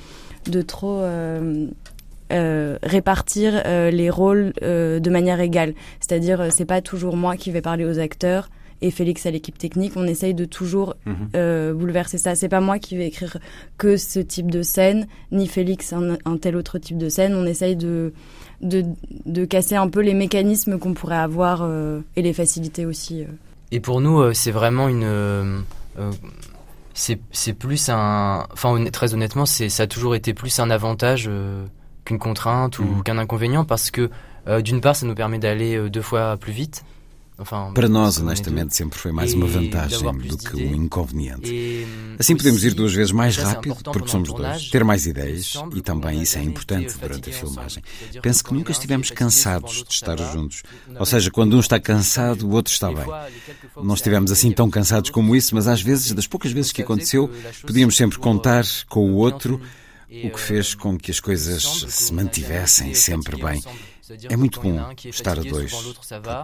L: de trop euh, euh, répartir euh, les rôles euh, de manière égale. C'est-à-dire, c'est pas toujours moi qui vais parler aux acteurs et Félix à l'équipe technique. On essaye de toujours
A: Mhm.
L: bouleverser ça. C'est pas moi qui vais écrire que ce type de scène, ni Félix un, un tel autre type de scène. On essaye de de, de casser un peu les mécanismes qu'on pourrait avoir euh, et les facilités aussi. euh.
M: Et pour nous, euh, c'est vraiment une. euh, euh, c'est c'est plus un. Enfin, honn- très honnêtement, c'est ça a toujours été plus un avantage euh, qu'une contrainte ou
A: Mhm.
M: qu'un inconvénient parce que, euh, d'une part, ça nous permet d'aller euh, deux fois plus vite.
A: Para nós, honestamente, sempre foi mais uma vantagem do que um inconveniente. Assim podemos ir duas vezes mais rápido, porque somos dois, ter mais ideias e também isso é importante durante a filmagem. Penso que nunca estivemos cansados de estar juntos. Ou seja, quando um está cansado, o outro está bem. Não estivemos assim tão cansados como isso, mas às vezes, das poucas vezes que aconteceu, podíamos sempre contar com o outro, o que fez com que as coisas se mantivessem sempre bem. É muito bom estar a dois,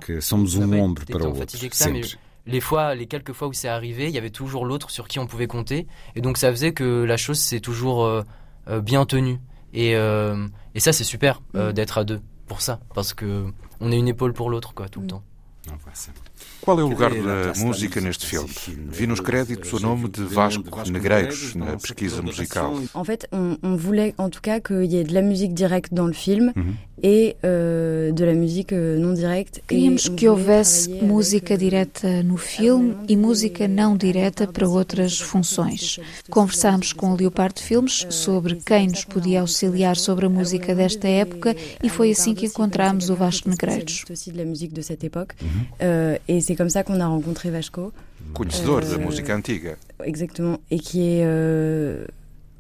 A: porque somos um ombro para o outro, sempre.
M: les fois, les quelques fois où c'est arrivé, il y avait toujours l'autre sur qui on pouvait compter, et donc ça faisait que la chose s'est toujours euh, euh, bien tenue. Et, euh, et ça, c'est super euh,
L: Mm.
M: d'être à deux pour ça, parce que on est une épaule pour l'autre, quoi, tout le temps.
K: Qual é o lugar da música neste filme? Vi nos créditos o nome de Vasco Negreiros na pesquisa musical.
L: En fait, on, on voulait en tout cas qu'il y ait de la musique directe dans le film et euh, de la musique euh, non directe.
H: Queríamos que houvesse música direta no filme e música não direta para outras funções. Conversámos com a Leopardo Filmes sobre quem nos podia auxiliar sobre a música desta época e foi assim que encontramos o Vasco Negreiros.
L: Aussi de la musique de cette époque.
A: Mhm.
L: Euh, et c'est comme ça qu'on a rencontré Vasco.
K: Conhecedor da
L: Euh,
K: música antiga.
L: Exactement. Et qui est.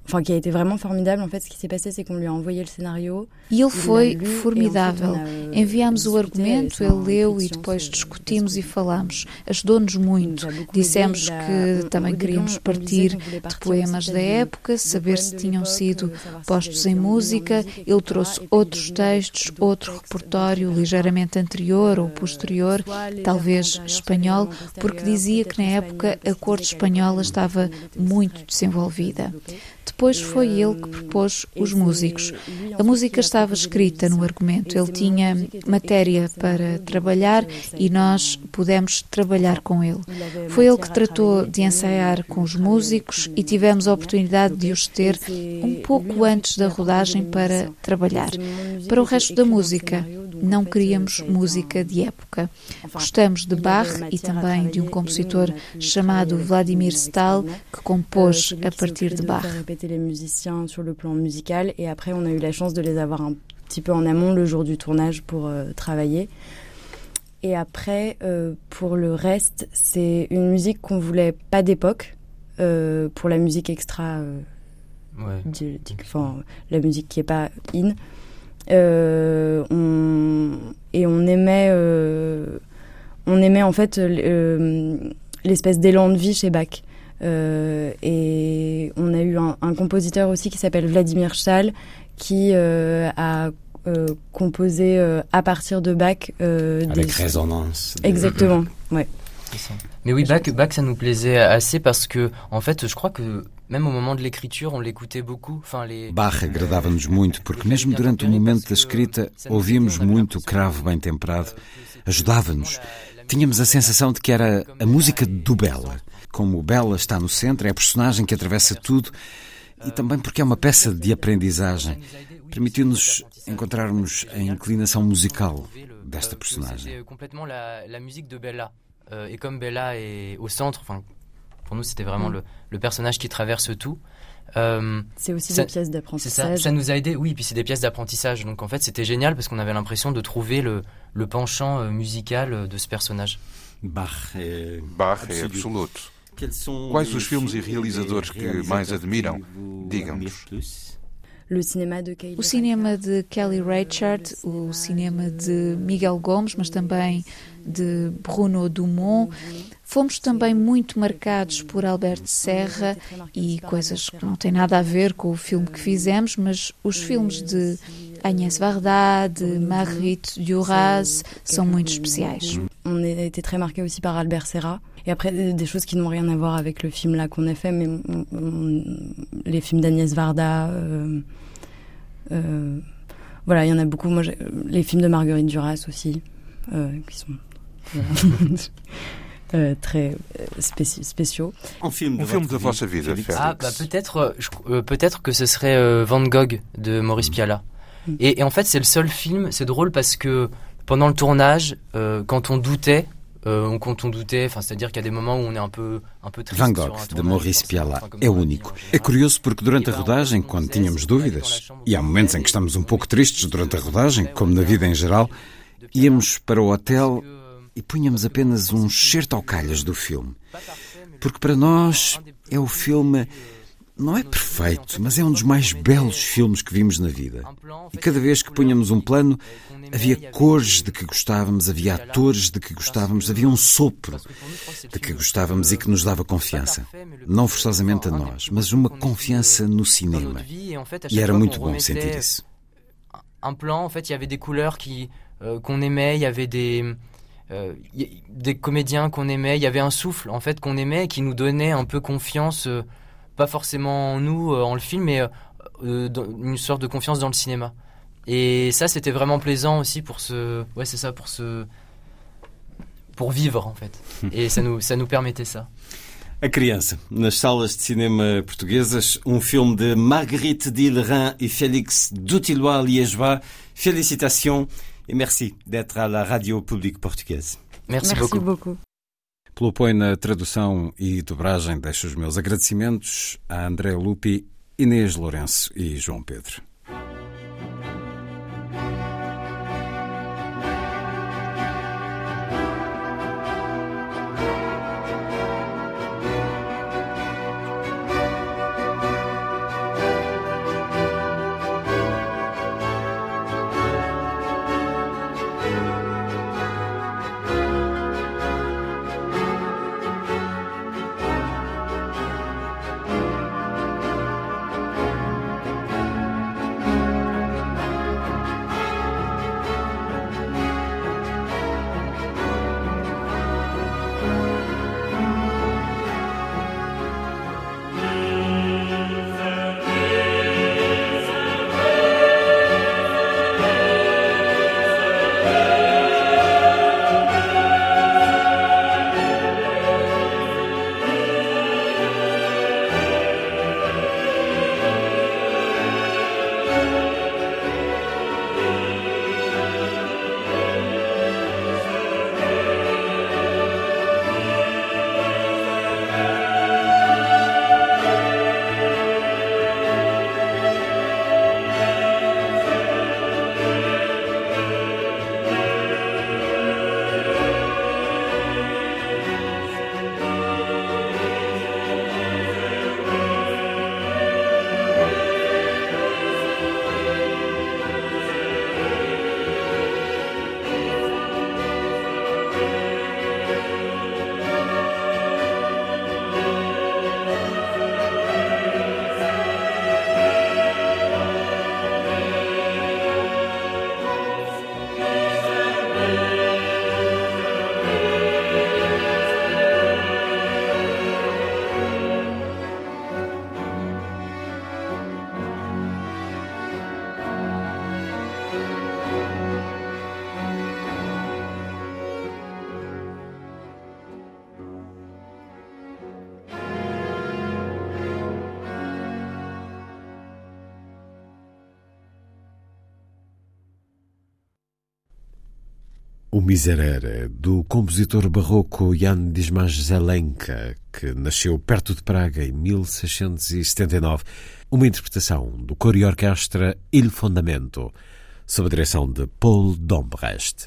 L: euh, Enfin, qui a été vraiment formidable. En fait, ce qui s'est passé, c'est qu'on lui a envoyé le scénario.
H: E ele
L: il
H: foi formidável.
L: euh,
H: Enviámos o
L: discuté,
H: argumento, ele leu e depois discutimos e falámos. Ajudou-nos muito. Dissemos que também queríamos partir de poemas da época, saber se tinham sido postos em música. Ele trouxe outros textos, outro repertório ligeiramente anterior ou posterior, talvez espanhol, porque dizia que na época a corte espanhola estava muito desenvolvida. Depois foi ele que propôs os músicos. A música estava escrita no argumento, ele tinha matéria para trabalhar e nós pudemos trabalhar com ele. Foi ele que tratou de ensaiar com os músicos e tivemos a oportunidade de os ter um pouco antes da rodagem para trabalhar. Para o resto da música, não queríamos música de época. Gostamos de Bach e também de um compositor chamado Vladimir Stahl, que compôs a partir de Bach.
L: Les musiciens sur le plan musical et après on a eu la chance de les avoir un petit peu en amont le jour du tournage pour euh, travailler. Et après, euh, pour le reste, c'est une musique qu'on voulait pas d'époque, euh, pour la musique extra,
M: Ouais.
L: du- du- enfin la musique qui est pas in. On, et on aimait, on aimait en fait l'espèce d'élan de vie chez Bach. Euh, et on a eu un, un compositeur aussi qui s'appelle Vladimir Stahl qui euh, a euh, composé euh, à partir de Bach euh,
A: Avec
L: des-
A: résonance.
L: Exactement, ouais.
M: C'est ça. Mais oui, Bach, Bach, ça nous plaisait assez parce que, en fait, je crois que même au moment de l'écriture, on l'écoutait beaucoup. Enfin, les...
A: Bach agradava-nos muito, porque mesmo durante o momento da escrita ouvíamos muito o cravo bem temperado. Ajudava-nos. Tínhamos a sensação de que era a música do Bela. Como Bela está no centro, é a personagem que atravessa tudo e também porque é uma peça de aprendizagem. Permitiu-nos encontrarmos a inclinação musical desta personagem.
M: La, la musique de Bella. Euh, et comme Bella est au centre, enfin, pour nous, c'était vraiment
L: Mm.
M: le, le personnage qui traverse tout. Euh,
L: C'est aussi
M: ça-
L: des pièces
M: c'est ça,
L: d'apprentissage.
M: ça nous a aidé, oui, puis c'est des pièces d'apprentissage. Donc en fait, c'était génial parce qu'on avait l'impression de trouver le, le penchant euh, musical euh, de ce personnage.
A: Bach é,
K: Bach é absoluto. Quais os filmes e realizadores que mais admiram? Digam-nos.
H: O cinema de Kelly Reichardt, o cinema de Miguel Gomes, mas também de Bruno Dumont. Fomos também muito marcados por Alberto Serra e coisas que não têm nada a ver com o filme que fizemos, mas os filmes de Agnès Varda, de Marguerite Duras sont muito especiais.
L: On a été très marqué aussi par Albert Serra. Et après, des choses qui n'ont rien à voir avec le film là qu'on a fait, mais les films d'Agnès Varda. Euh, euh, voilà, il y en a beaucoup. Moi, les films de Marguerite Duras aussi, euh, qui sont. Euh, très euh, spéciaux.
K: Un film de, film de votre vie,
M: Ah, bah, peut-être, euh, peut-être que ce serait Van Gogh de Maurice mm. Pialat. Mm. Et, en fait, c'est le seul film. C'est drôle parce que pendant le tournage, quand on doutait, quand on doutait, enfin, c'est-à-dire qu'il y a des moments où on est un peu, un peu triste.
A: Van Gogh, de Maurice Pialat, é único. É curioso porque durante a rodagem, quando tínhamos dúvidas, e há momentos em que estamos um pouco tristes durante a rodagem, como na vida em geral, íamos para o hotel e punhamos apenas um certo ao calhas do filme. Porque para nós é o filme. Não é perfeito, mas é um dos mais belos filmes que vimos na vida. E cada vez que punhamos um plano, havia cores de que gostávamos, havia atores de que gostávamos, havia um sopro de que gostávamos e que nos dava confiança. Não forçosamente a nós, mas uma confiança no cinema. E era muito bom sentir isso.
M: Um plan, en fait, avait des couleurs euh, qu'on aimait, il y avait des euh, des comédiens qu'on aimait. Il y avait un souffle en fait qu'on aimait qui nous donnait un peu confiance, euh, pas forcément en nous, euh, en le film, mais une sorte de confiance dans le cinéma. Et ça, c'était vraiment plaisant aussi pour ce, ouais, c'est ça, pour ce, pour vivre en fait. Et ça nous, ça nous permettait ça.
A: A Criança, nas salas de cinema portuguesas, um filme de Marguerite Dillerin e Félix Dutilois-Liégeois. Félicitations. E merci d'être à la Radio Publique Portugaise.
M: Merci, merci beaucoup. beaucoup.
A: Pelo apoio na tradução e dobragem, deixo os meus agradecimentos a André Lupi, Inês Lourenço e João Pedro. Miserere, do compositor barroco Jan Dismas Zelenka, que nasceu perto de Praga em 1679, uma interpretação do coro e orquestra Il Fondamento, sob a direção de Paul Dombrecht.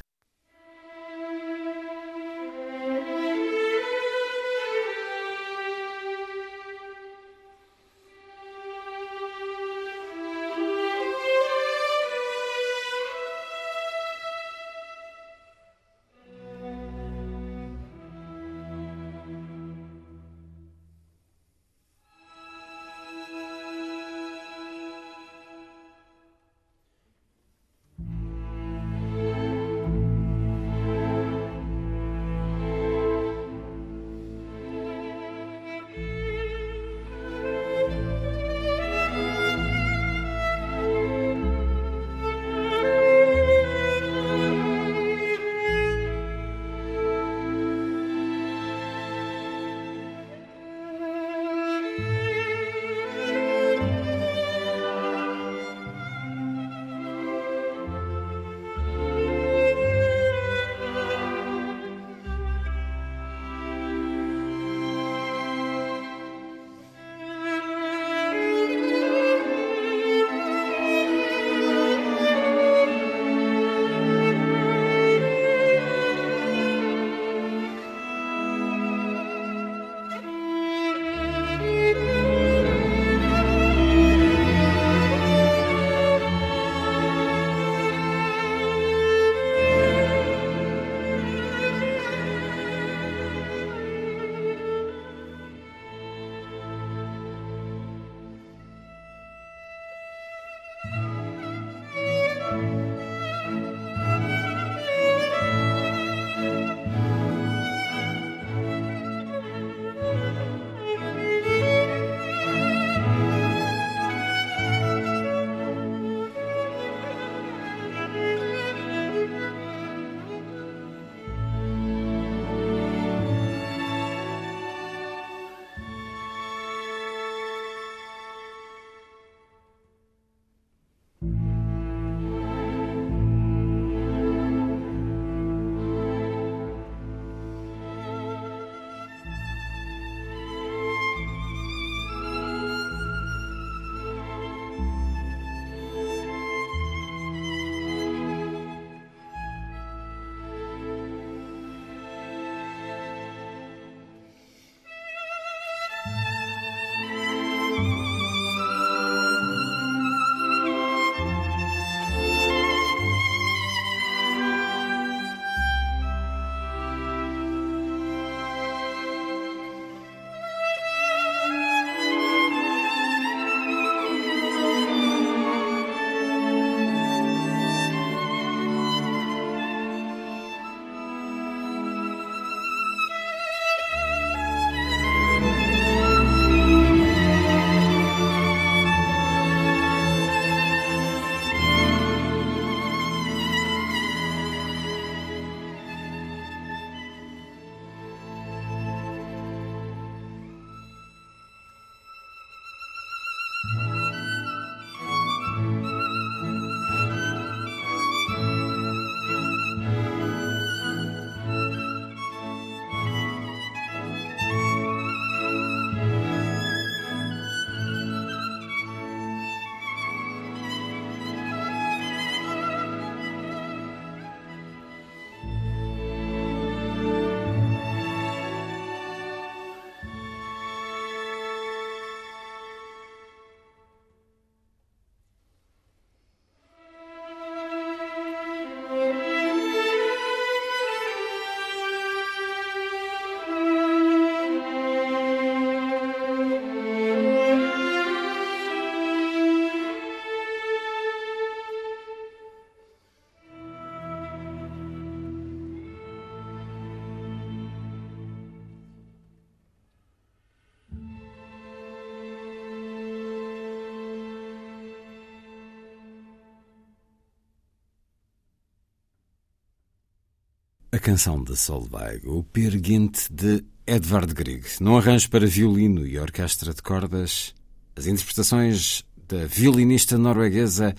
A: Canção de Solveig, o Peer Gynt de Edvard Grieg, num arranjo para violino e orquestra de cordas, as interpretações da violinista norueguesa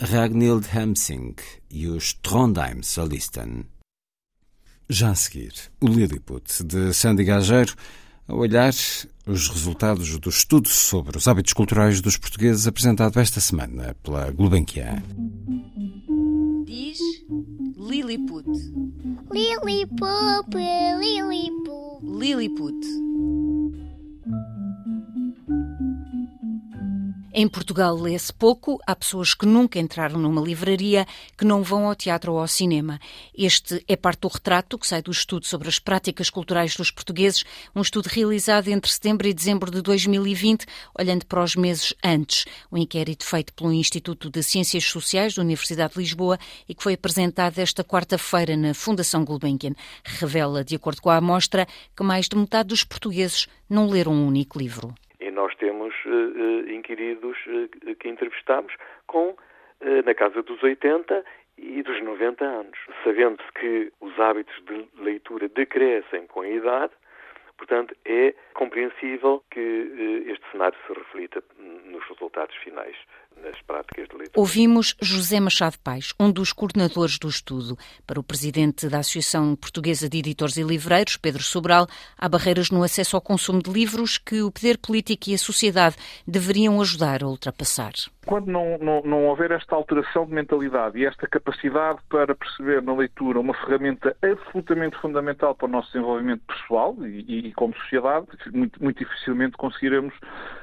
A: Ragnhild Hamsing e os Trondheim Solisten. Já a seguir, o Lilliput, de Sandy Gageiro, a olhar os resultados do estudo sobre os hábitos culturais dos portugueses apresentado esta semana pela Gulbenkian.
N: Diz Lilliput.
O: Lilliput, Lilliput.
N: Lilliput.
P: Em Portugal lê-se pouco, há pessoas que nunca entraram numa livraria, que não vão ao teatro ou ao cinema. Este é parte do retrato que sai do estudo sobre as práticas culturais dos portugueses, um estudo realizado entre setembro e dezembro de 2020, olhando para os meses antes. Um inquérito feito pelo Instituto de Ciências Sociais da Universidade de Lisboa e que foi apresentado esta quarta-feira na Fundação Gulbenkian. Revela, de acordo com a amostra, que mais de metade dos portugueses não leram um único livro
Q: inquiridos uh, que entrevistamos com na casa dos 80 e dos 90 anos, sabendo-se que os hábitos de leitura decrescem com a idade, portanto é compreensível que este cenário se reflita nos resultados finais nas práticas de leitura.
P: Ouvimos José Machado Paes, um dos coordenadores do estudo. Para o presidente da Associação Portuguesa de Editores e Livreiros, Pedro Sobral, há barreiras no acesso ao consumo de livros que o poder político e a sociedade deveriam ajudar a ultrapassar.
R: Quando não, não, não houver esta alteração de mentalidade e esta capacidade para perceber na leitura uma ferramenta absolutamente fundamental para o nosso desenvolvimento pessoal e, e como sociedade, muito, muito dificilmente conseguiremos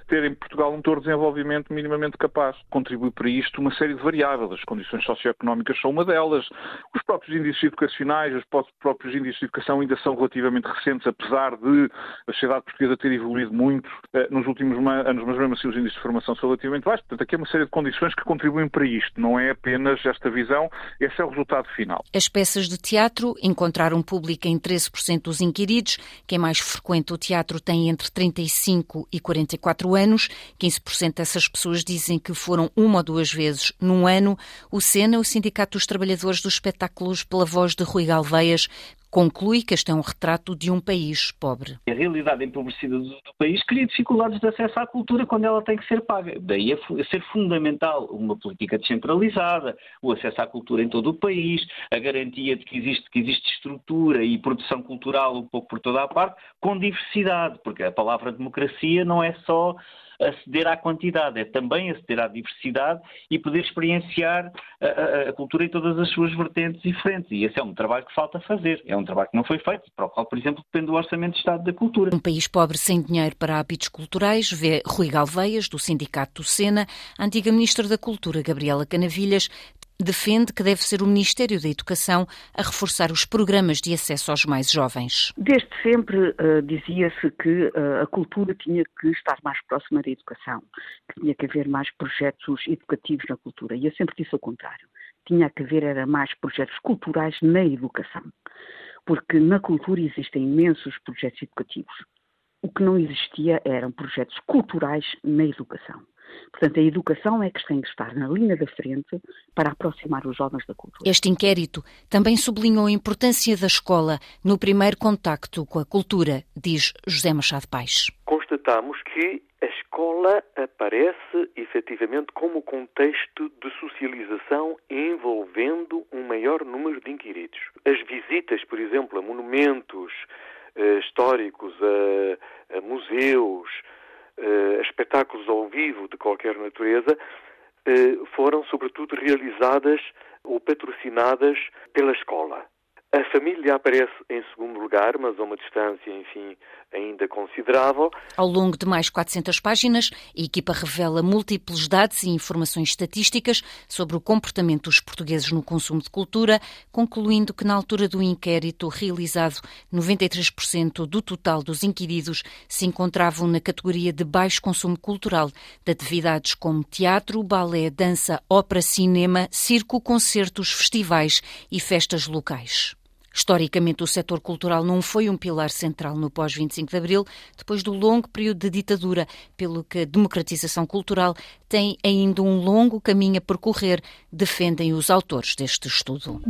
R: ter em Portugal um motor de desenvolvimento minimamente capaz. Contribui para isto uma série de variáveis. As condições socioeconómicas são uma delas. Os próprios índices educacionais, os próprios índices de educação ainda são relativamente recentes, apesar de a sociedade portuguesa ter evoluído muito eh, nos últimos anos, mas mesmo assim os índices de formação são relativamente baixos. Portanto, aqui é uma série de condições que contribuem para isto. Não é apenas esta visão, esse é o resultado final.
P: As peças de teatro encontraram público em 13% dos inquiridos. Quem mais frequenta o teatro tem entre 35 e 44 anos. 15% dessas pessoas dizem que foram uma ou duas vezes num ano. O SENA, o Sindicato dos Trabalhadores dos Espetáculos, pela voz de Rui Galveias, conclui que este é um retrato de um país pobre.
S: A realidade empobrecida do, país cria dificuldades de acesso à cultura quando ela tem que ser paga. Daí é ser fundamental uma política descentralizada, o acesso à cultura em todo o país, a garantia de que existe, que existe estrutura e produção cultural um pouco por toda a parte, com diversidade, porque a palavra democracia não é só aceder à quantidade, é também aceder à diversidade e poder experienciar a, a, cultura em todas as suas vertentes diferentes. E esse é um trabalho que falta fazer. É um trabalho que não foi feito, para o qual, por exemplo, depende do Orçamento de Estado da Cultura.
P: Um país pobre sem dinheiro para hábitos culturais, vê Rui Galveias, do Sindicato do Sena, a antiga Ministra da Cultura, Gabriela Canavilhas, defende que deve ser o Ministério da Educação a reforçar os programas de acesso aos mais jovens.
T: Desde sempre uh, dizia-se que uh, a cultura tinha que estar mais próxima da educação, que tinha que haver mais projetos educativos na cultura. E eu sempre disse o contrário. Tinha que haver era mais projetos culturais na educação. Porque na cultura existem imensos projetos educativos. O que não existia eram projetos culturais na educação. Portanto, a educação é que tem que estar na linha da frente para aproximar os jovens da cultura.
P: Este inquérito também sublinhou a importância da escola no primeiro contacto com a cultura, diz José Machado Paes.
Q: Constatamos que a escola aparece efetivamente como contexto de socialização envolvendo um maior número de inquiridos. As visitas, por exemplo, a monumentos eh, históricos, a, a museus, uh, espetáculos ao vivo de qualquer natureza, uh, foram sobretudo realizadas ou patrocinadas pela escola. A família aparece em segundo lugar, mas a uma distância, enfim, ainda considerável.
P: Ao longo de mais 400 páginas, a equipa revela múltiplos dados e informações estatísticas sobre o comportamento dos portugueses no consumo de cultura, concluindo que na altura do inquérito realizado, 93% do total dos inquiridos se encontravam na categoria de baixo consumo cultural de atividades como teatro, balé, dança, ópera, cinema, circo, concertos, festivais e festas locais. Historicamente, o setor cultural não foi um pilar central no pós-25 de Abril, depois do longo período de ditadura, pelo que a democratização cultural tem ainda um longo caminho a percorrer, defendem os autores deste estudo.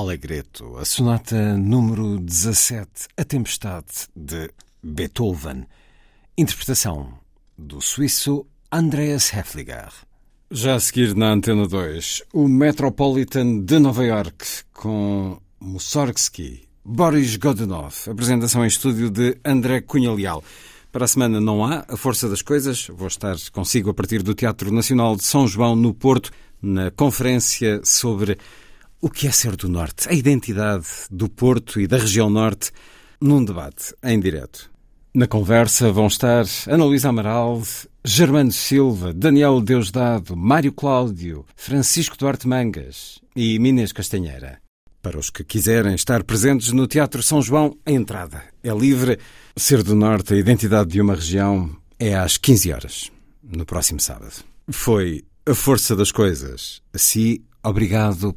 A: Allegretto, a sonata número 17, A Tempestade, de Beethoven. Interpretação do suíço Andreas Hefliger. Já a seguir na Antena 2, o Metropolitan de Nova York, com Mussorgsky, Boris Godunov, apresentação em estúdio de André Cunha Leal. Para a semana não há A Força das Coisas. Vou estar consigo a partir do Teatro Nacional de São João, no Porto, na conferência sobre o que é ser do Norte, a identidade do Porto e da região Norte, num debate em direto. Na conversa vão estar Ana Luísa Amaral, Germano Silva, Daniel Deusdado, Mário Cláudio, Francisco Duarte Mangas e Minas Castanheira. Para os que quiserem estar presentes no Teatro São João, a entrada é livre. Ser do Norte, a identidade de uma região, é às 15 horas, no próximo sábado. Foi a força das coisas. Assim, obrigado